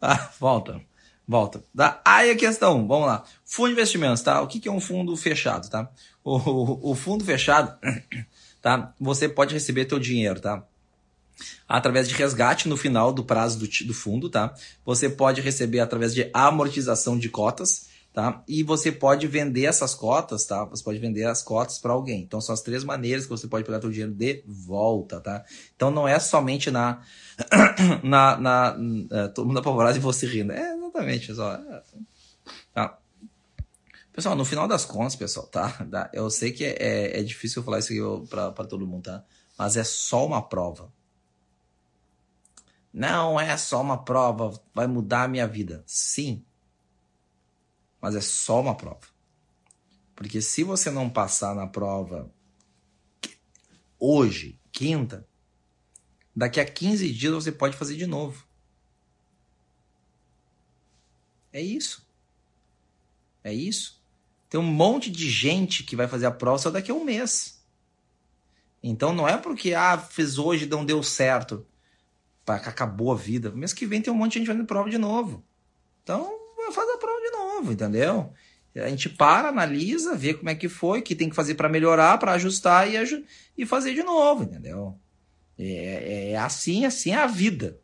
Ah, volta. Volta. Tá? Aí a questão, vamos lá. Fundo de investimentos, tá? O que, que é um fundo fechado, tá? O, o, o fundo fechado, tá? Você pode receber teu dinheiro, tá? Através de resgate no final do prazo do, do fundo, tá? Você pode receber através de amortização de cotas tá? E você pode vender essas cotas, tá? Você pode vender as cotas para alguém. Então são as três maneiras que você pode pegar seu dinheiro de volta, tá? Então não é somente na na, na, é, todo mundo apavorado e você rindo. É exatamente, pessoal. É, tá? Pessoal, no final das contas, pessoal, tá? Eu sei que é, é, é difícil eu falar isso para todo mundo, tá? mas é só uma prova. Não é só uma prova, vai mudar a minha vida. Sim, mas é só uma prova. Porque se você não passar na prova hoje, quinta, daqui a 15 dias você pode fazer de novo. É isso. É isso. Tem um monte de gente que vai fazer a prova só daqui a um mês. Então não é porque, ah, fiz hoje não deu certo. Acabou a vida. Mês que vem tem um monte de gente fazendo prova de novo. Então, faz a prova novo, entendeu? A gente para, analisa, vê como é que foi, o que tem que fazer para melhorar, para ajustar e, aj e fazer de novo, entendeu? É, é, é, assim, assim é a vida,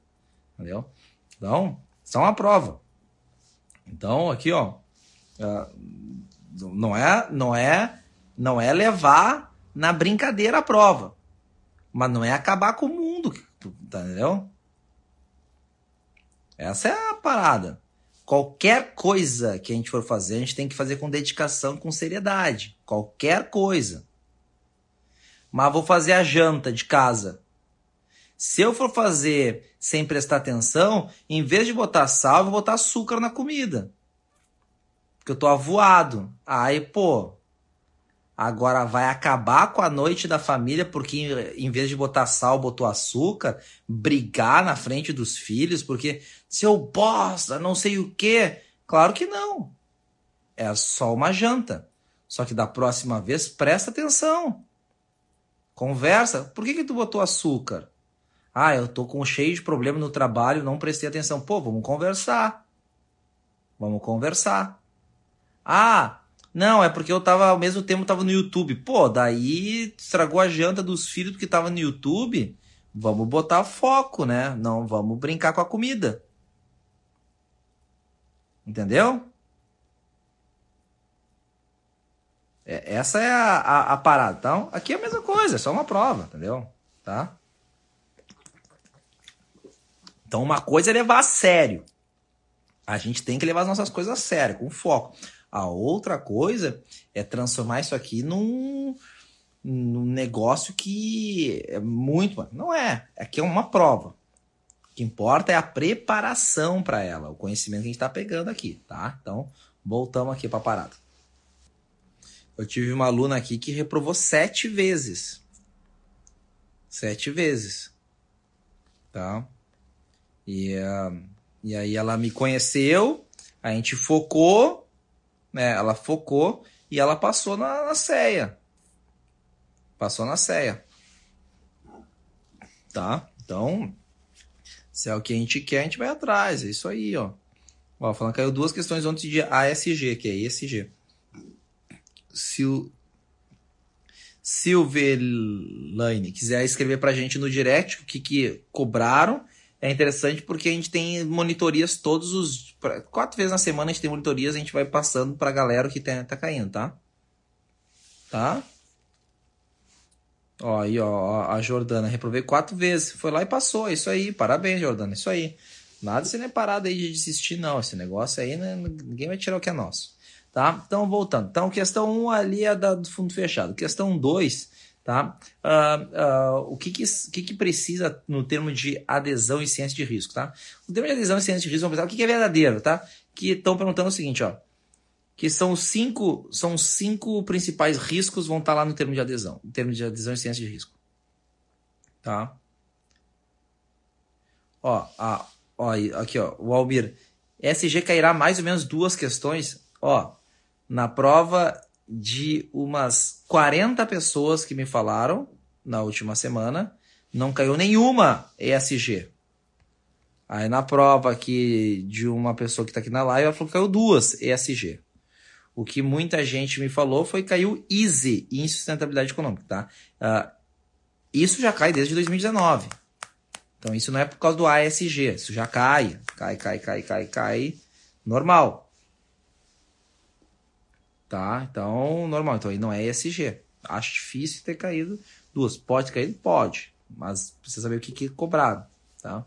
entendeu? Então, só uma prova. Então, aqui, ó, ah, não é, não é, não é levar na brincadeira a prova, mas não é acabar com o mundo, entendeu? Essa é a parada. Qualquer coisa que a gente for fazer, a gente tem que fazer com dedicação, com seriedade. Qualquer coisa. Mas vou fazer a janta de casa. Se eu for fazer sem prestar atenção, em vez de botar sal, vou botar açúcar na comida. Porque eu tô avoado. Aí, pô, agora vai acabar com a noite da família porque em vez de botar sal, botou açúcar, brigar na frente dos filhos porque seu bosta, não sei o quê. Claro que não. É só uma janta. Só que da próxima vez presta atenção. Conversa. Por que que tu botou açúcar? Ah, eu tô com cheio de problema no trabalho, não prestei atenção. Pô, vamos conversar. Vamos conversar. Ah, não, é porque eu tava ao mesmo tempo tava no YouTube. Pô, daí estragou a janta dos filhos porque tava no YouTube. Vamos botar foco, né? Não vamos brincar com a comida. Entendeu? É, essa é a, a, a, parada. Então, aqui é a mesma coisa, é só uma prova, entendeu? Tá? Então, uma coisa é levar a sério. A gente tem que levar as nossas coisas a sério, com foco. A outra coisa é transformar isso aqui num, num negócio que é muito. Não é. Aqui é uma prova. O que importa é a preparação para ela, o conhecimento que a gente está pegando aqui, tá? Então, voltamos aqui para a parada. Eu tive uma aluna aqui que reprovou sete vezes. Sete vezes. Tá? E, uh, e aí ela me conheceu, a gente focou, né? Ela focou e ela passou na, na ceia. Passou na ceia. Tá? Então, se é o que a gente quer, a gente vai atrás. É isso aí, ó. Ó, falando que caiu duas questões ontem de ASG, que é ESG. O Silverline quiser escrever pra gente no direct o que, que cobraram é interessante porque a gente tem monitorias todos os. Quatro vezes na semana a gente tem monitorias, a gente vai passando pra galera que tá caindo, tá? Tá? Ó, aí, ó, a Jordana, reprovei quatro vezes. Foi lá e passou. Isso aí, parabéns, Jordana. Isso aí. Nada se nem parado aí de desistir, não. Esse negócio aí, né, ninguém vai tirar o que é nosso. Tá? Então, voltando. Então, questão 1 um ali é da, do fundo fechado. Questão 2 Tá? Uh, uh, o que que, que, que, precisa no termo de adesão e ciência de risco? Tá? O termo de adesão e ciência de risco, vamos pensar o que, que é verdadeiro, tá? Que estão perguntando o seguinte, ó. Que são cinco, são cinco principais riscos vão estar tá lá no termo de adesão. No termo de adesão e ciência de risco. Tá? Ó, a, ó aqui, ó. O Almir. SG cairá mais ou menos duas questões. Ó, na prova de umas 40 pessoas que me falaram na última semana, não caiu nenhuma ESG. Aí na prova aqui de uma pessoa que está aqui na live, ela falou que caiu duas ESG. O que muita gente me falou foi caiu Easy em sustentabilidade econômica, tá? Uh, isso já cai desde 2019. Então isso não é por causa do ASG, isso já cai, cai, cai, cai, cai, cai, normal. Tá? Então, normal. Então aí não é ESG. Acho difícil ter caído duas. Pode ter caído? Pode. Mas precisa saber o que, que é cobrado. Tá?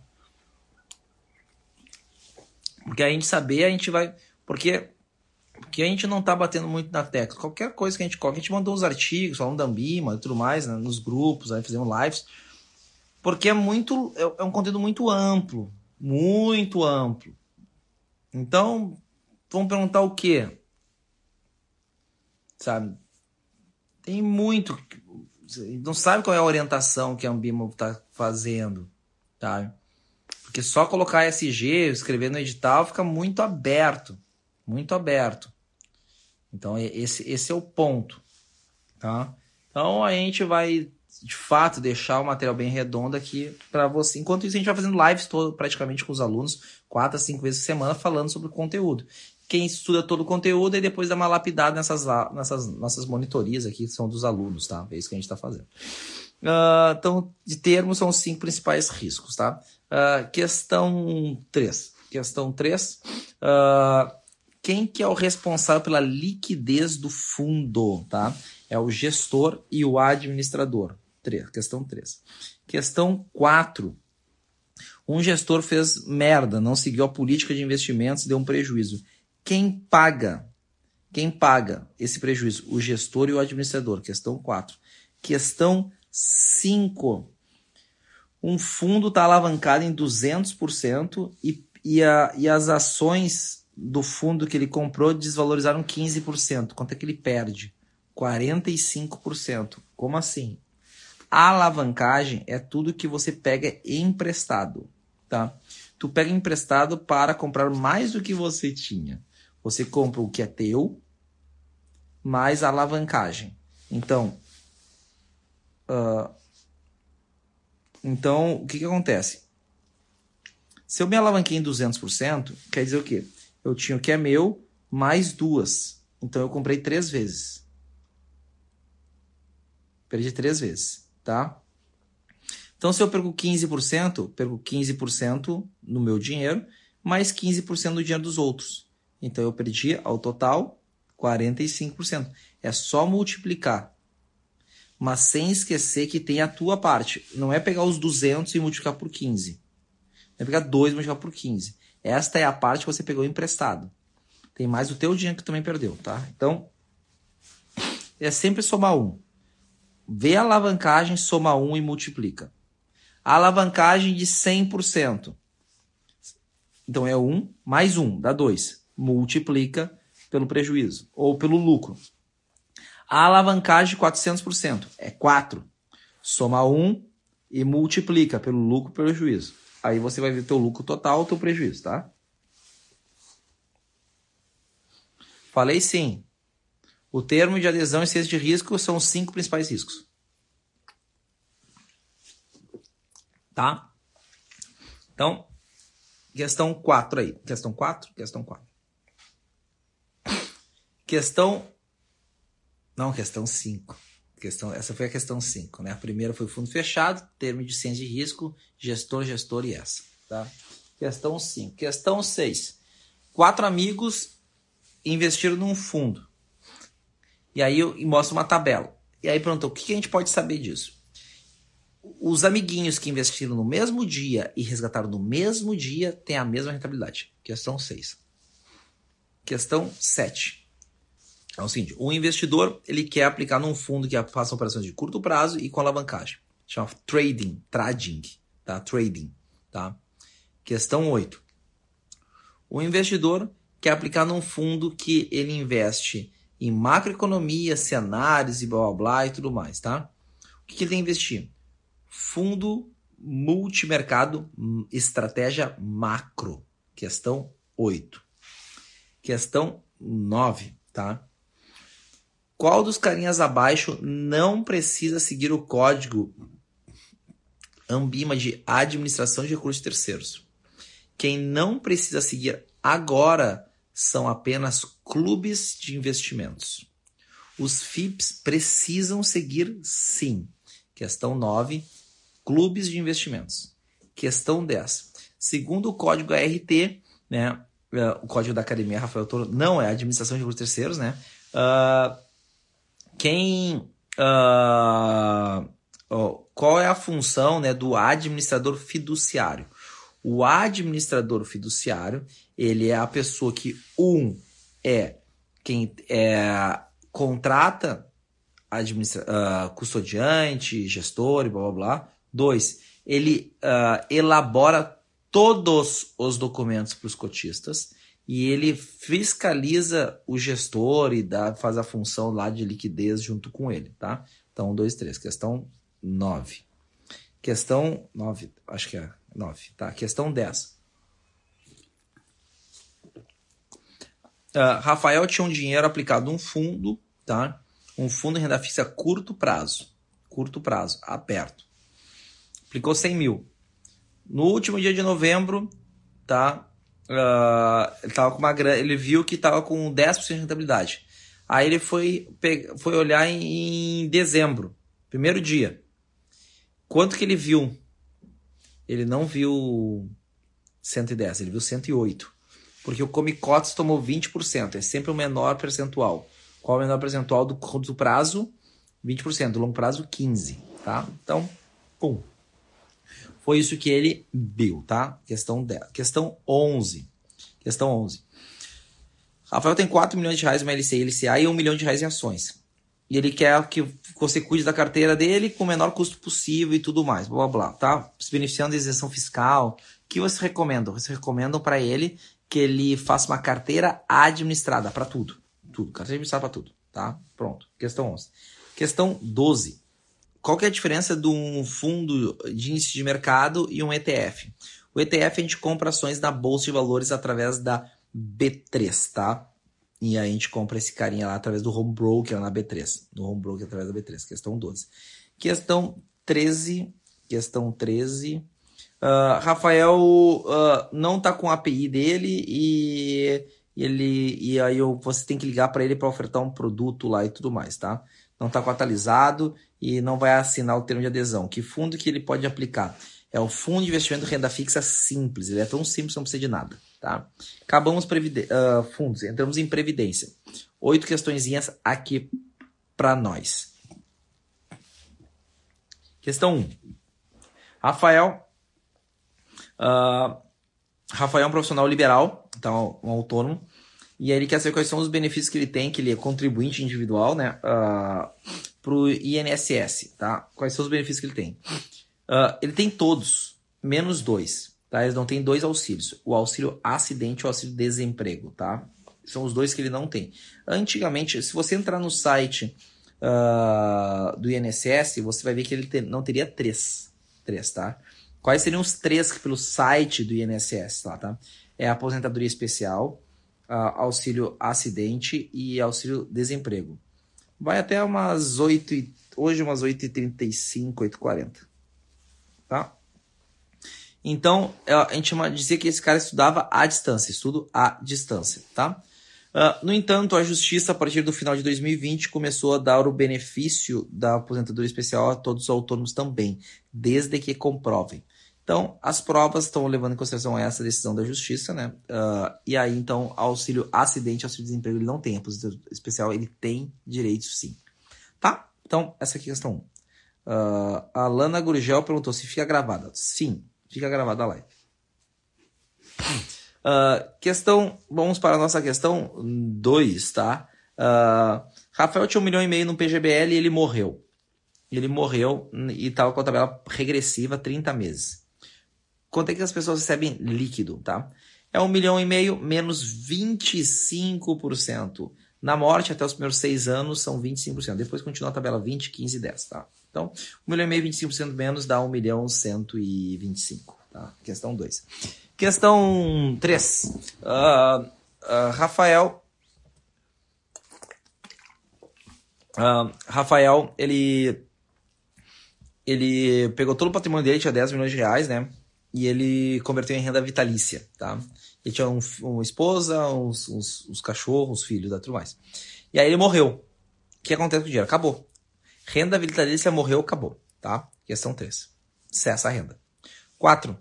Porque a gente saber, a gente vai. Porque Porque a gente não tá batendo muito na tecla. Qualquer coisa que a gente coloca, a gente mandou uns artigos falando da Ambima e tudo mais, né, nos grupos, aí fizemos lives. Porque é muito. É, é um conteúdo muito amplo. Muito amplo. Então, vamos perguntar o quê? Sabe? Tem muito. Não sabe qual é a orientação que a Ambima está fazendo, tá? Porque só colocar SG, escrever no edital, fica muito aberto. Muito aberto. Então, esse, esse é o ponto. Tá? Então, a gente vai, de fato, deixar o material bem redondo aqui para você. Enquanto isso, a gente vai fazendo lives todo, praticamente com os alunos, quatro a cinco vezes por semana, falando sobre o conteúdo quem estuda todo o conteúdo e depois dá uma lapidada nessas, nessas nossas monitorias aqui, que são dos alunos, tá? É isso que a gente está fazendo. Uh, então, de termos, são os cinco principais riscos, tá? Uh, questão 3. Questão 3. Uh, ah, quem que é o responsável pela liquidez do fundo, tá? É o gestor e o administrador. 3. Questão 3. Questão 4. Um gestor fez merda, não seguiu a política de investimentos e deu um prejuízo quem paga? Quem paga esse prejuízo? O gestor e o administrador. Questão 4. Questão 5. Um fundo está alavancado em 200% e, e, a, e as ações do fundo que ele comprou desvalorizaram 15%. Quanto é que ele perde? 45%. Como assim? A alavancagem é tudo que você pega emprestado, tá? Tu pega emprestado para comprar mais do que você tinha. Você compra o que é teu, mais a alavancagem. Então, uh, então o que, que acontece? Se eu me alavanquei em 200%, quer dizer o quê? Eu tinha o que é meu, mais duas. Então eu comprei três vezes. Perdi três vezes, tá? Então, se eu perco 15%, perco 15% no meu dinheiro, mais 15% do dinheiro dos outros. Então eu perdi ao total 45%. É só multiplicar. Mas sem esquecer que tem a tua parte. Não é pegar os 200 e multiplicar por 15. É pegar 2 e multiplicar por 15. Esta é a parte que você pegou emprestado. Tem mais o teu dinheiro que também perdeu, tá? Então, é sempre somar 1. Vê a alavancagem, soma 1 e multiplica. A alavancagem de 100%. Então é 1 mais 1, dá 2 multiplica pelo prejuízo ou pelo lucro. A alavancagem de 400% é 4. Soma 1 e multiplica pelo lucro e prejuízo. Aí você vai ver teu lucro total ou teu prejuízo, tá? Falei sim. O termo de adesão e ciência de risco são os cinco principais riscos. Tá? Então, questão 4 aí. Questão 4? Questão 4. Questão. Não, questão 5. Questão, essa foi a questão 5, né? A primeira foi fundo fechado, termo de ciência de risco, gestor, gestor e essa, tá? Questão 5. Questão 6. Quatro amigos investiram num fundo. E aí eu mostro uma tabela. E aí pronto, o que a gente pode saber disso? Os amiguinhos que investiram no mesmo dia e resgataram no mesmo dia têm a mesma rentabilidade. Questão 6. Questão 7. É o seguinte, o investidor ele quer aplicar num fundo que faça operações de curto prazo e com alavancagem. Chama trading, trading, tá? Trading, tá? Questão 8. O investidor quer aplicar num fundo que ele investe em macroeconomia, cenários e blá blá blá e tudo mais, tá? O que, que ele tem que investir? Fundo multimercado, estratégia macro. Questão 8. Questão 9, tá? Qual dos carinhas abaixo não precisa seguir o código Ambima de administração de recursos terceiros? Quem não precisa seguir agora são apenas clubes de investimentos. Os FIPS precisam seguir sim. Questão 9, clubes de investimentos. Questão 10. Segundo o código ART, né, é, o código da Academia Rafael Toro não é administração de recursos terceiros, né? Uh, quem uh, qual é a função né, do administrador fiduciário? O administrador fiduciário ele é a pessoa que um é quem é, contrata administra uh, custodiante, gestor e blá blá blá. Dois, ele uh, elabora todos os documentos para os cotistas e ele fiscaliza o gestor e dá, faz a função lá de liquidez junto com ele, tá? Então, um, dois, três. Questão nove. Questão nove, acho que é nove, tá? Questão dez. Uh, Rafael tinha um dinheiro aplicado num fundo, tá? Um fundo de renda fixa a curto prazo. Curto prazo, aperto. Aplicou 100 mil. No último dia de novembro, tá? Uh, tava com uma, ele viu que estava com 10% de rentabilidade. Aí ele foi, foi olhar em, em dezembro, primeiro dia. Quanto que ele viu? Ele não viu 110, ele viu 108. Porque o Comicotes tomou 20%, é sempre o menor percentual. Qual é o menor percentual do, do prazo? 20%, do longo prazo 15, tá? Então, pum. Foi isso que ele viu, tá? Questão 10. Questão 11. Questão 11. Rafael tem 4 milhões de reais em LCI LCA e 1 milhão de reais em ações. E ele quer que você cuide da carteira dele com o menor custo possível e tudo mais, blá blá blá, tá? Se beneficiando da isenção fiscal. O que você recomenda? Você recomenda para ele que ele faça uma carteira administrada para tudo. Tudo. Carteira administrada para tudo, tá? Pronto. Questão 11. Questão 12 qual que é a diferença de um fundo de índice de mercado e um ETF? O ETF a gente compra ações na bolsa de valores através da B3, tá? E aí a gente compra esse carinha lá através do home broker na B3, no home broker através da B3, questão 12. Questão 13, questão 13. Uh, ah, Rafael uh, não tá com a API dele e ele e aí eu, você tem que ligar para ele para ofertar um produto lá e tudo mais, tá? Não tá com atualizado e não vai assinar o termo de adesão. Que fundo que ele pode aplicar? É o Fundo de Investimento Renda Fixa Simples. Ele é tão simples, não precisa de nada. Tá? Acabamos uh, fundos, entramos em previdência. Oito questõezinhas aqui para nós. Questão 1. Um. Rafael. Uh, Rafael é um profissional liberal, então um autônomo. E aí ele quer saber quais são os benefícios que ele tem, que ele é contribuinte individual, né? Uh, pro INSS, tá? Quais são os benefícios que ele tem? Uh, ele tem todos, menos dois, tá? Ele não tem dois auxílios. O auxílio acidente e o auxílio desemprego, tá? São os dois que ele não tem. Antigamente, se você entrar no site uh, do INSS, você vai ver que ele não teria três. Três, tá? Quais seriam os três pelo site do INSS, tá? tá? É aposentadoria especial, uh, auxílio acidente e auxílio desemprego. Vai até umas 8 e, hoje umas 8h35, 8h40. Tá? Então, é, a gente dizia que esse cara estudava à distância, estudo à distância, tá? Uh, no entanto, a justiça, a partir do final de 2020, começou a dar o benefício da aposentadoria especial a todos os autônomos também, desde que comprovem. Então, as provas estão levando em consideração essa decisão da justiça, né? Uh, e aí, então, auxílio acidente, auxílio desemprego, ele não tem. Aposentadoria especial, ele tem direito sim. Tá? Então, essa aqui é a questão 1. Uh, a Lana Gurgel perguntou se fica gravada. Sim, fica gravada a live. Uh, questão, vamos para a nossa questão 2, tá? Uh, Rafael tinha um milhão e meio no PGBL e ele morreu. Ele morreu e estava com a tabela regressiva 30 meses. Quanto é que as pessoas recebem líquido, tá? É um milhão e meio menos 25%. Na morte, até os primeiros seis anos, são 25%. Depois continua a tabela 20, 15 e 10, tá? Então, 1 milhão e meio, 25% menos dá 1 milhão 125, tá? Questão 2. Questão 3. Uh, uh, Rafael. Uh, Rafael, ele. Ele pegou todo o patrimônio dele, tinha 10 milhões de reais, né? E ele converteu em renda vitalícia, tá? Ele tinha um, uma esposa, uns, uns, uns cachorros, filhos e tudo mais. E aí ele morreu. O que acontece com o dinheiro? Acabou. Renda vitalícia morreu, acabou, tá? Questão 3. Cessa a renda. 4.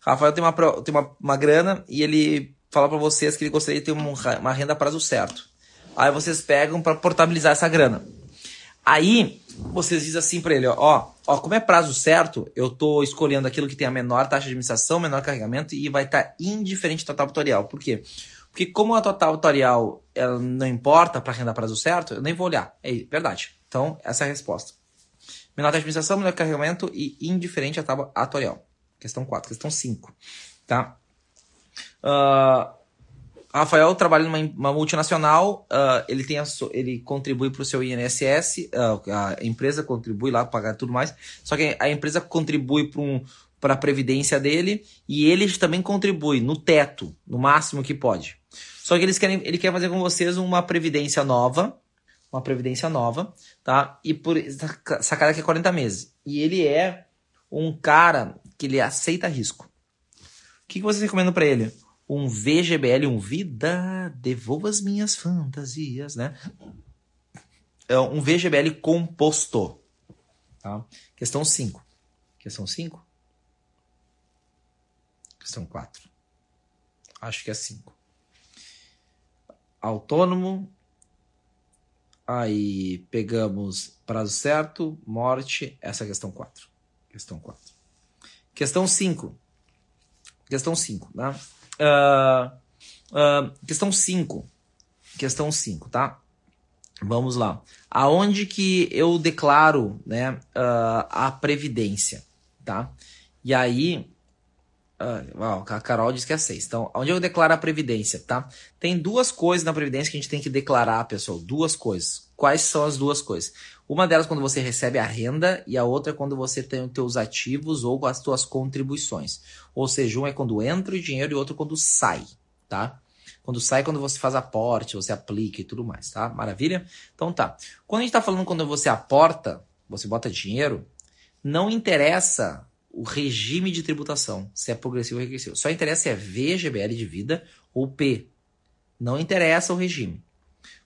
Rafael tem uma, tem uma, uma grana e ele fala para vocês que ele gostaria de ter uma, uma renda a prazo certo. Aí vocês pegam para portabilizar essa grana. Aí vocês dizem assim para ele, ó, ó, como é prazo certo, eu tô escolhendo aquilo que tem a menor taxa de administração, menor carregamento e vai estar tá indiferente total tutorial. Por quê? Porque como a tua atuarial ela não importa para renda prazo certo, eu nem vou olhar. É verdade. Então, essa é a resposta. Menor de administração, menor carregamento e indiferente à tábua atuarial. Questão 4. Questão 5. Tá? Uh, Rafael trabalha numa multinacional, uh, ele, tem ele contribui para o seu INSS, uh, a empresa contribui lá para pagar tudo mais, só que a empresa contribui para um, a previdência dele e ele também contribui no teto, no máximo que pode. Só que eles querem, ele quer fazer com vocês uma previdência nova, uma previdência nova, tá? E por sacada que é 40 meses. E ele é um cara que ele aceita risco. O que, que vocês recomendam para ele? Um VGBL, um Vida, devolva as minhas fantasias, né? É um VGBL composto. Tá? Questão 5. Questão 5? Questão 4. Acho que é 5. Autônomo. Aí pegamos prazo certo, morte. Essa é a questão 4. Questão 4. Questão 5. Questão 5, tá? Uh, uh, questão 5. Questão 5, tá? Vamos lá. Aonde que eu declaro né, uh, a previdência, tá? E aí, uh, a Carol diz que é 6. Então, onde eu declaro a previdência, tá? Tem duas coisas na previdência que a gente tem que declarar, pessoal. Duas coisas. Quais são as duas coisas? Uma delas quando você recebe a renda e a outra é quando você tem os teus ativos ou as tuas contribuições. Ou seja, um é quando entra o dinheiro e outro quando sai, tá? Quando sai, quando você faz aporte, você aplica e tudo mais, tá? Maravilha? Então tá. Quando a gente tá falando quando você aporta, você bota dinheiro, não interessa o regime de tributação, se é progressivo ou regressivo. Só interessa se é VGBL de vida ou P. Não interessa o regime.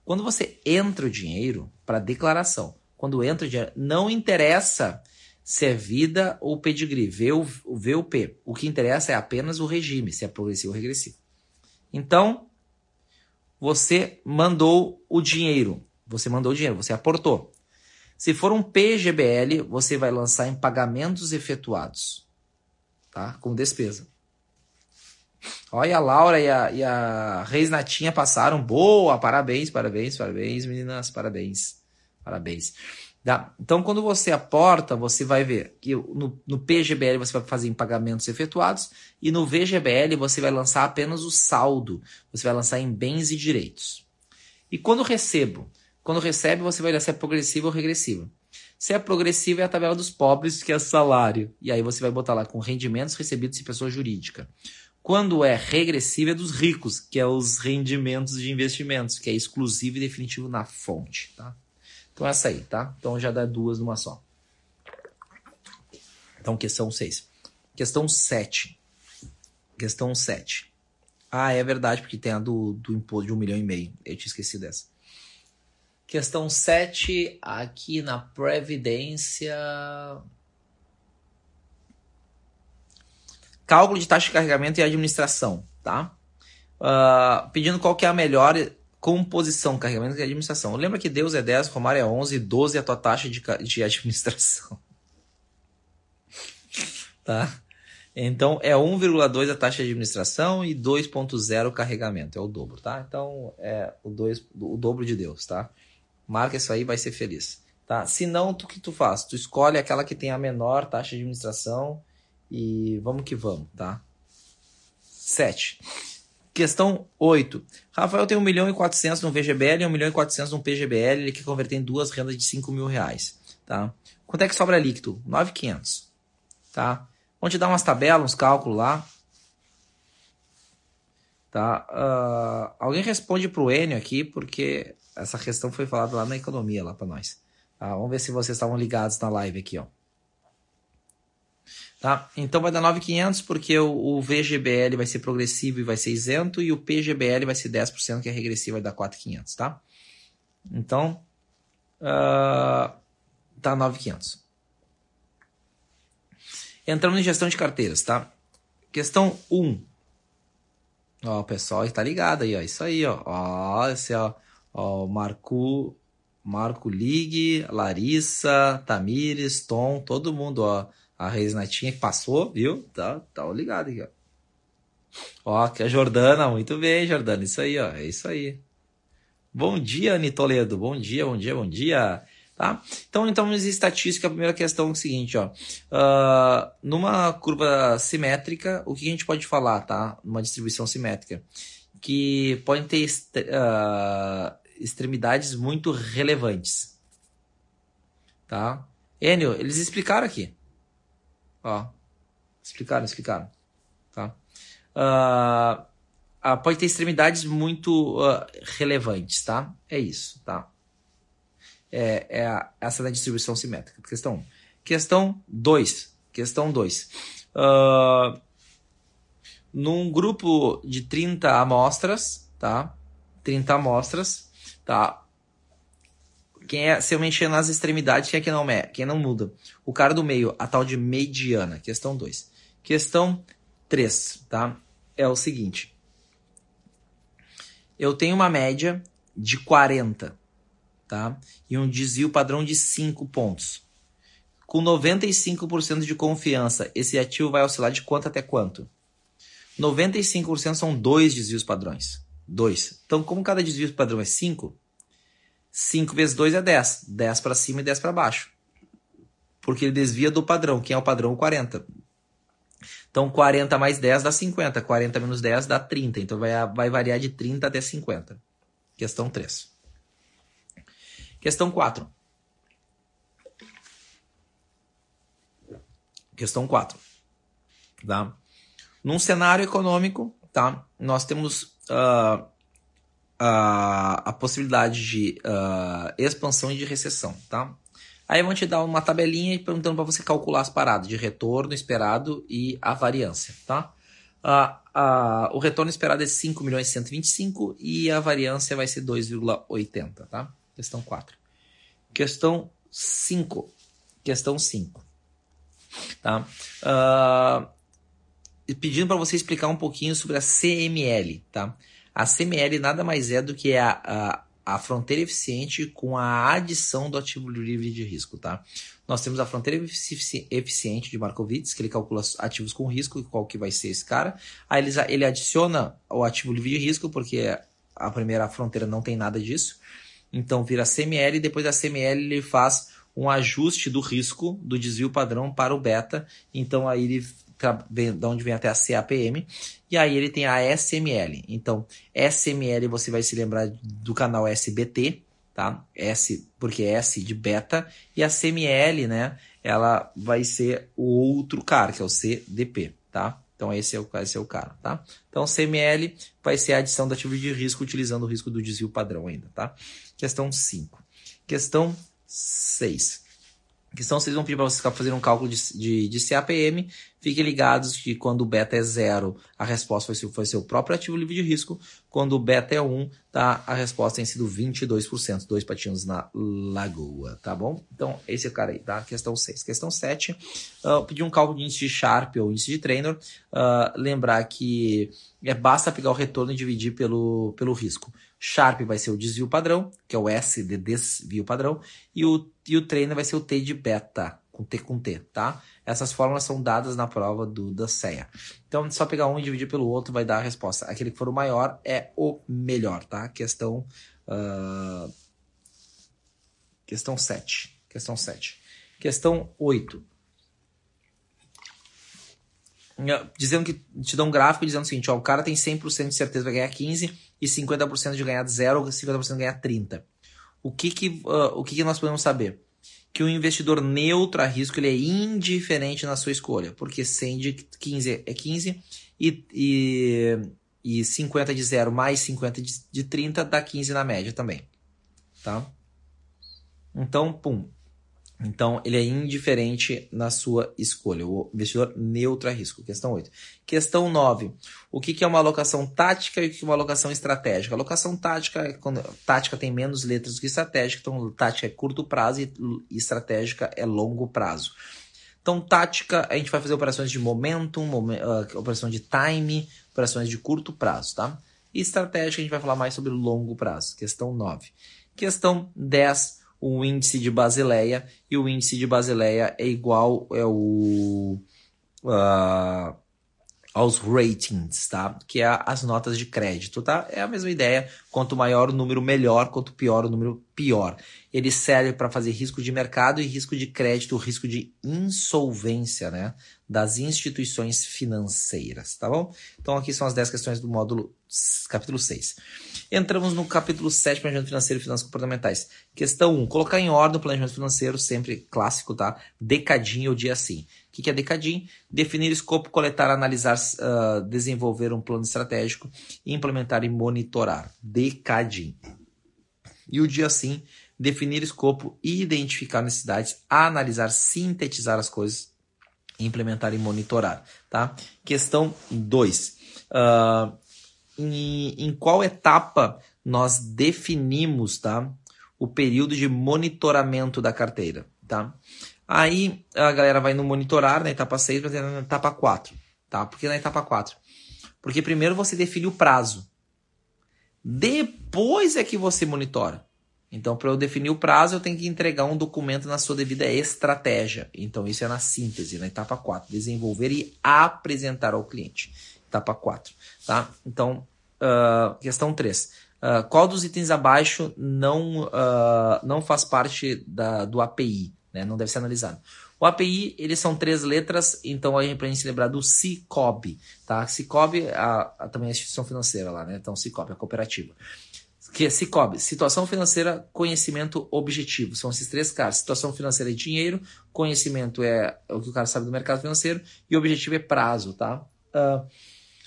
Quando você entra o dinheiro para declaração, quando entra o dinheiro, não interessa se é vida ou pedigree, V ou, v ou P. O que interessa é apenas o regime, se é progressivo ou regressivo. Então, você mandou o dinheiro. Você mandou o dinheiro, você aportou. Se for um PGBL, você vai lançar em pagamentos efetuados, tá? Com despesa. Olha, a Laura e a, e a Reis Natinha passaram. Boa! Parabéns, parabéns, parabéns, meninas, parabéns. Parabéns. Então, quando você aporta, você vai ver que no, no, PGBL você vai fazer em pagamentos efetuados e no VGBL você vai lançar apenas o saldo. Você vai lançar em bens e direitos. E quando recebo? Quando recebe, você vai olhar se é progressivo ou regressivo. Se é progressivo, é a tabela dos pobres, que é salário. E aí você vai botar lá com rendimentos recebidos de pessoa jurídica. Quando é regressivo é dos ricos, que é os rendimentos de investimentos, que é exclusivo e definitivo na fonte, tá? Então essa aí, tá? Então já dá duas numa só. Então questão 6. Questão 7. Questão 7. Ah, é verdade, porque tem a do, do imposto de um milhão e meio. Eu tinha esquecido dessa. Questão 7, aqui na Previdência. cálculo de taxa de carregamento e administração, tá? Uh, pedindo qual que é a melhor composição, carregamento e administração. Lembra que Deus é 10, Romário é 11, 12 é a tua taxa de, de administração. tá? Então é 1,2 a taxa de administração e 2,0 carregamento. É o dobro, tá? Então é o, dois, o dobro de Deus, tá? Marca isso aí, vai ser feliz. Tá? Se não, o que tu faz? Tu escolhe aquela que tem a menor taxa de administração e vamos que vamos, tá? 7. Questão 8. Rafael tem 1 milhão e 400 no VGBL e 1 milhão e 400 no PGBL. Ele quer converter em duas rendas de 5 mil reais. Tá? Quanto é que sobra líquido? 9,500. Tá? Vamos te dar umas tabelas, uns cálculos lá. Tá? Uh, alguém responde para o Enio aqui, porque essa questão foi falada lá na economia, lá para nós. Tá? Vamos ver se vocês estavam ligados na live aqui. Ó. Tá? Então vai dar 9,500 porque o, o, VGBL vai ser progressivo e vai ser isento e o PGBL vai ser 10% que é regressivo vai dar 4,500, tá? Então, uh, tá 9,500. Entramos em gestão de carteiras, tá? Questão 1. Ó, o pessoal está ligado aí, ó. Isso aí, ó. Ó, esse, ó. Ó, Marco, Marco Ligue, Larissa, Tamires, Tom, todo mundo, ó a Reis Netinha que passou, viu? Tá, tá ligado aqui, ó. Ó, que a Jordana, muito bem, Jordana. Isso aí, ó. É isso aí. Bom dia, Ani Toledo. Bom dia, bom dia, bom dia. Tá? Então, então, estatística, a primeira questão é o seguinte, ó. Uh, numa curva simétrica, o que a gente pode falar, tá? Numa distribuição simétrica, que podem ter uh, extremidades muito relevantes, tá? Enio, eles explicaram aqui. Ó, explicaram, explicaram, tá? Uh, pode ter extremidades muito relevantes, tá? É isso, tá? é, é a, essa da distribuição simétrica. Questão 1. Questão 2. Questão 2. Uh, ah, num grupo de 30 amostras, tá? 30 amostras, tá? Quem é, se eu mexer nas extremidades, quem é que não, quem não muda? O cara do meio, a tal de mediana. Questão 2. Questão 3, tá? É o seguinte. Eu tenho uma média de 40, tá? E um desvio padrão de 5 pontos. Com 95% de confiança, esse ativo vai oscilar de quanto até quanto? 95% são dois desvios padrões. Dois. Então, como cada desvio padrão é 5, 5 vezes 2 é 10. 10 para cima e 10 para baixo. Porque ele desvia do padrão. Quem é o padrão? 40. Então, 40 mais 10 dá 50. 40 menos 10 dá 30. Então, vai, vai variar de 30 até 50. Questão 3. Questão 4. Questão 4. Tá? Num cenário econômico, tá? nós temos uh, uh, a possibilidade de uh, expansão e de recessão. Tá? Aí vão te dar uma tabelinha perguntando para você calcular as paradas de retorno esperado e a variância. Tá? o retorno esperado é 5 milhões e 125 e a variância vai ser 2,80. Tá? Questão 4. Questão 5. Questão 5. Tá? Uh, pedindo para você explicar um pouquinho sobre a CML. Tá? A CML nada mais é do que a, a, a fronteira eficiente com a adição do ativo livre de risco. Tá? Nós temos a fronteira eficiente de Markowitz, que ele calcula ativos com risco, qual que vai ser esse cara. Aí ele, ele adiciona o ativo livre de risco, porque a primeira fronteira não tem nada disso. Então vira CML e depois da CML ele faz um ajuste do risco do desvio padrão para o beta. Então aí ele de onde vem até a CAPM. E aí ele tem a SML. Então, SML você vai se lembrar do canal SBT, tá? S, porque é S de beta. E a CML, né? Ela vai ser o outro cara, que é o CDP, tá? Então esse é o, esse é o cara, tá? Então CML vai ser a adição do ativo de risco utilizando o risco do desvio padrão ainda, tá? Questão 5. Questão 6. Questão 6 vão pedir para vocês fazerem um cálculo de, de, de, CAPM. Fiquem ligados que quando o beta é zero, a resposta vai ser o próprio ativo livre de risco. Quando o beta é 1, tá? a resposta tem sido 22%. Dois patinhos na lagoa, tá bom? Então, esse é o cara aí, tá? Questão 6. Questão 7, uh, pedir um cálculo de índice de Sharp ou índice de Trainer. Uh, lembrar que é, basta pegar o retorno e dividir pelo, pelo risco. Sharp vai ser o desvio padrão, que é o S de desvio padrão, e o, e o trainer vai ser o T de beta, com T com T, tá? Essas fórmulas são dadas na prova do da CEA. Então, só pegar um e dividir pelo outro vai dar a resposta. Aquele que for o maior é o melhor, tá? Questão. Uh... Questão 7. Questão 7. Questão 8 dizendo que te dá um gráfico dizendo o seguinte, ó, o cara tem 100% de certeza vai ganhar 15 e 50% de ganhar 0 e 50% de ganhar 30. O que que, uh, o que que nós podemos saber? Que o investidor neutro a risco ele é indiferente na sua escolha, porque 100 de 15 é 15 e, e, e 50 de 0 mais 50 de, de 30 dá 15 na média também. Tá? Então, pum, então, ele é indiferente na sua escolha. O investidor neutro a risco. Questão 8. Questão 9. O que, é uma alocação tática e o que é uma alocação estratégica? A alocação tática é quando tática tem menos letras do que estratégica, então tática é curto prazo e estratégica é longo prazo. Então, tática, a gente vai fazer operações de momentum, uh, operações de time, operações de curto prazo, tá? E estratégica, a gente vai falar mais sobre longo prazo. Questão 9. Questão 10 o índice de Basileia, e o índice de Basileia é igual é o uh, aos ratings, tá? Que é as notas de crédito, tá? É a mesma ideia. Quanto maior o número, melhor. Quanto pior o número, pior. Ele serve para fazer risco de mercado e risco de crédito, risco de insolvência, né? Das instituições financeiras, tá bom? Então aqui são as 10 questões do módulo capítulo 6. Entramos no capítulo 7, planejamento financeiro e finanças comportamentais. Questão 1, colocar em ordem o planejamento financeiro, sempre clássico, tá? Decadinho ou dia sim. O que é decadinho? Definir escopo, coletar, analisar, uh, desenvolver um plano estratégico, implementar e monitorar. Decadinho. E o dia sim, definir escopo, identificar necessidades, analisar, sintetizar as coisas, implementar e monitorar. Tá? Questão 2. Uh, em, em qual etapa nós definimos tá, o período de monitoramento da carteira. Tá? Aí a galera vai no monitorar na etapa 6, mas na etapa 4. Tá? Por que na etapa 4? Porque primeiro você define o prazo. Depois é que você monitora. Então, para eu definir o prazo, eu tenho que entregar um documento na sua devida estratégia. Então, isso é na síntese, na etapa 4. Desenvolver e apresentar ao cliente etapa 4. Tá? Então, uh, questão 3. Uh, ah, qual dos itens abaixo não, uh, não faz parte da, do API? Né? Não deve ser analisado. O API, eles são três letras, então a gente para gente lembrar do Cicobi, tá? Cicobi, a, a, também é a instituição financeira lá, né? Então, Cicobi, a cooperativa. Que é Cicobi, situação financeira, conhecimento objetivo. São esses três caras. Situação financeira é dinheiro, conhecimento é o que o cara sabe do mercado financeiro e objetivo é prazo, tá? Uh,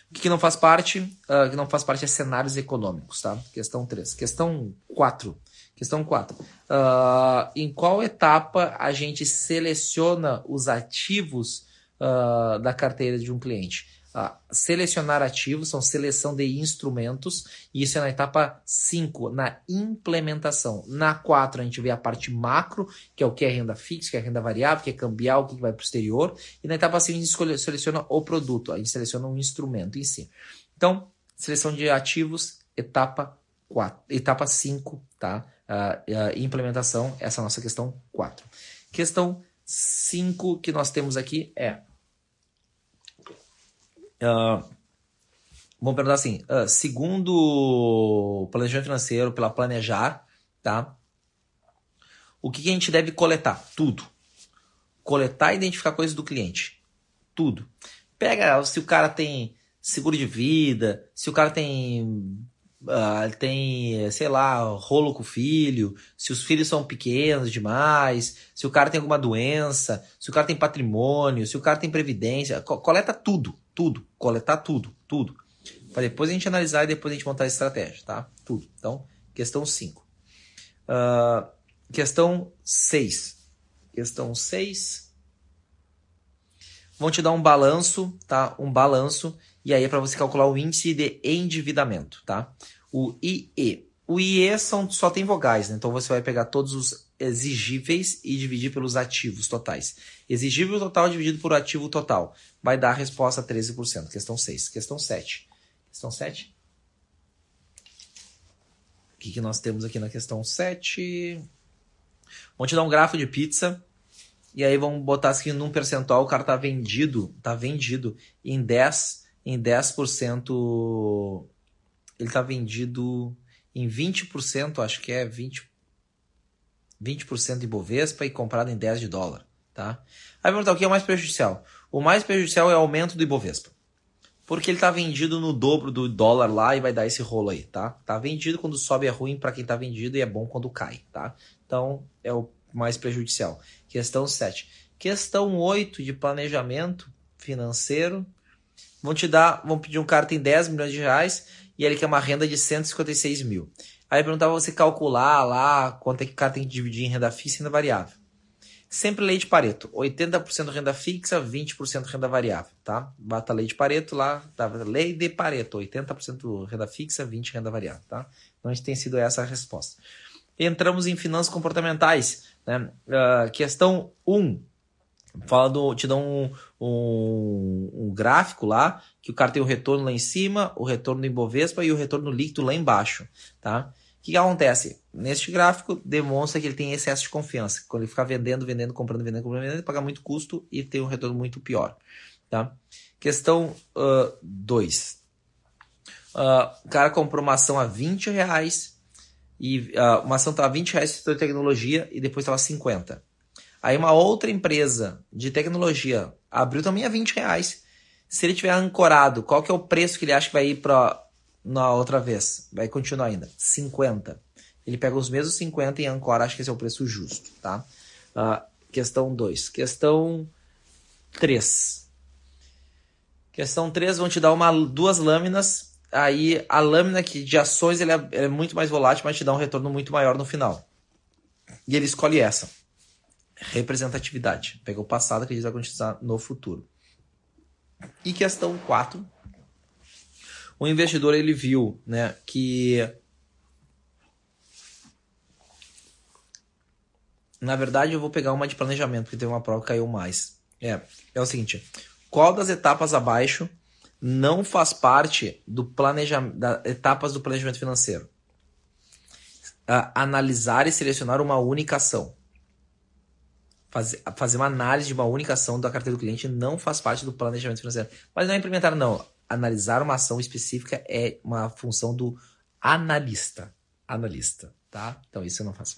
o que não faz parte? Uh, que não faz parte é cenários econômicos, tá? Questão 3. Questão 4. Questão 4. Uh, ah, em qual etapa a gente seleciona os ativos uh, da carteira de um cliente? Selecionar ativos, são seleção de instrumentos, e isso é na etapa 5, na implementação. Na 4, a gente vê a parte macro, que é o que é renda fixa, que é renda variável, que é cambial, o que vai para o exterior. E na etapa 5, a gente escolhe, seleciona o produto, a gente seleciona um instrumento em si. Então, seleção de ativos, etapa 4, etapa 5, tá? Uh, uh, implementação, essa é a nossa questão 4. Questão 5 que nós temos aqui é Uh, vamos perguntar assim: uh, segundo o planejamento financeiro, pela Planejar, tá? O que, que a gente deve coletar? Tudo. Coletar e identificar coisas do cliente. Tudo. Pega se o cara tem seguro de vida, se o cara tem Uh, tem, sei lá, rolo com o filho, se os filhos são pequenos demais, se o cara tem alguma doença, se o cara tem patrimônio, se o cara tem previdência, co coleta tudo, tudo, coletar tudo, tudo. Para depois a gente analisar e depois a gente montar a estratégia, tá? Tudo. Então, questão 5. Uh, ah, questão 6. Questão 6. Vão te dar um balanço, tá? Um balanço e aí é para você calcular o índice de endividamento, tá? O IE. O IE são, só tem vogais, né? então você vai pegar todos os exigíveis e dividir pelos ativos totais. Exigível total dividido por ativo total vai dar a resposta 13%. Questão 6. Questão 7. Questão 7. O que, que nós temos aqui na questão 7? Vamos te dar um grafo de pizza. E aí vamos botar assim num percentual, o cara tá vendido, tá vendido em 10 em 10%, ele está vendido em 20%, acho que é 20, 20% de Bovespa e comprado em 10 de dólar, tá? Aí perguntar o que é o mais prejudicial? O mais prejudicial é o aumento do Ibovespa. Porque ele está vendido no dobro do dólar lá e vai dar esse rolo aí, tá? Tá vendido quando sobe é ruim para quem está vendido e é bom quando cai, tá? Então é o mais prejudicial. Questão 7. Questão 8 de planejamento financeiro vão te dar, vão pedir um cara tem 10 milhões de reais e ele quer uma renda de 156 mil. Aí perguntava você calcular lá quanto é que o cara tem que dividir em renda fixa e renda variável. Sempre lei de Pareto. 80% renda fixa, 20% renda variável, tá? Bata lei de Pareto lá, tá? lei de Pareto, 80% renda fixa, 20% renda variável, tá? Então a gente tem sido essa a resposta. Entramos em finanças comportamentais. Né? Uh, questão 1 fala do, te dá um, um, um, gráfico lá, que o cara tem o retorno lá em cima, o retorno do Ibovespa e o retorno líquido lá embaixo, tá? O que, que acontece? Neste gráfico, demonstra que ele tem excesso de confiança. Quando ele ficar vendendo, vendendo, comprando, vendendo, comprando, vendendo, ele paga muito custo e tem um retorno muito pior. tá? Questão 2. Uh, uh, o cara comprou uma ação a 20 reais e uh, uma ação estava 20 reais de tecnologia e depois estava 50. Aí uma outra empresa de tecnologia abriu também a 20 reais. Se ele tiver ancorado, qual que é o preço que ele acha que vai ir para na outra vez? Vai continuar ainda. 50. Ele pega os mesmos 50 e ancora, acho que esse é o preço justo, tá? Uh, questão 2. Questão 3. Questão 3, vão te dar uma, duas lâminas. Aí a lâmina que de ações ele é, é muito mais volátil, mas te dá um retorno muito maior no final. E ele escolhe essa. Representatividade. Pega o passado que diz vai continuar no futuro. E questão 4. O investidor ele viu né, que Na verdade, eu vou pegar uma de planejamento, porque tem uma prova que caiu mais. É, é o seguinte: qual das etapas abaixo não faz parte do planejamento, das etapas do planejamento financeiro? Analisar e selecionar uma única ação. Fazer, fazer uma análise de uma única ação da carteira do cliente não faz parte do planejamento financeiro. Mas não é implementar, não. Analisar uma ação específica é uma função do analista. Analista, tá? Então isso eu não faço.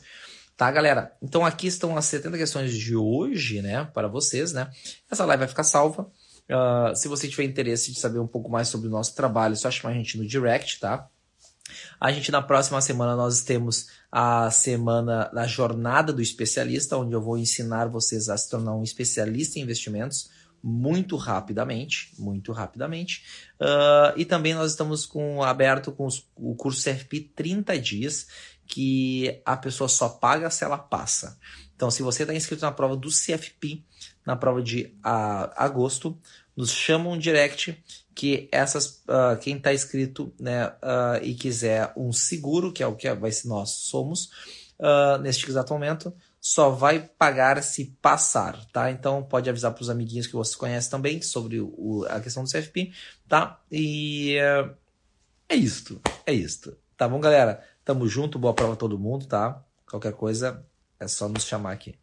Tá, galera? Então aqui estão as 70 questões de hoje, né? Para vocês, né? Essa live vai ficar salva. Uh, se você tiver interesse de saber um pouco mais sobre o nosso trabalho, é só chamar a gente no direct, tá? A gente na próxima semana nós temos a semana da jornada do especialista, onde eu vou ensinar vocês a se tornar um especialista em investimentos muito rapidamente, muito rapidamente. Uh, e também nós estamos com aberto com os, o curso CFP 30 dias, que a pessoa só paga se ela passa. Então, se você está inscrito na prova do CFP, na prova de a, agosto, nos chamam um direct que essas uh, quem está inscrito né, uh, e quiser um seguro, que é o que vai ser nós somos, uh, neste exato momento, só vai pagar se passar, tá? Então pode avisar para os amiguinhos que você conhece também sobre o, a questão do CFP, tá? E é isto, é isto. Tá bom, galera? Tamo junto, boa prova a todo mundo, tá? Qualquer coisa é só nos chamar aqui.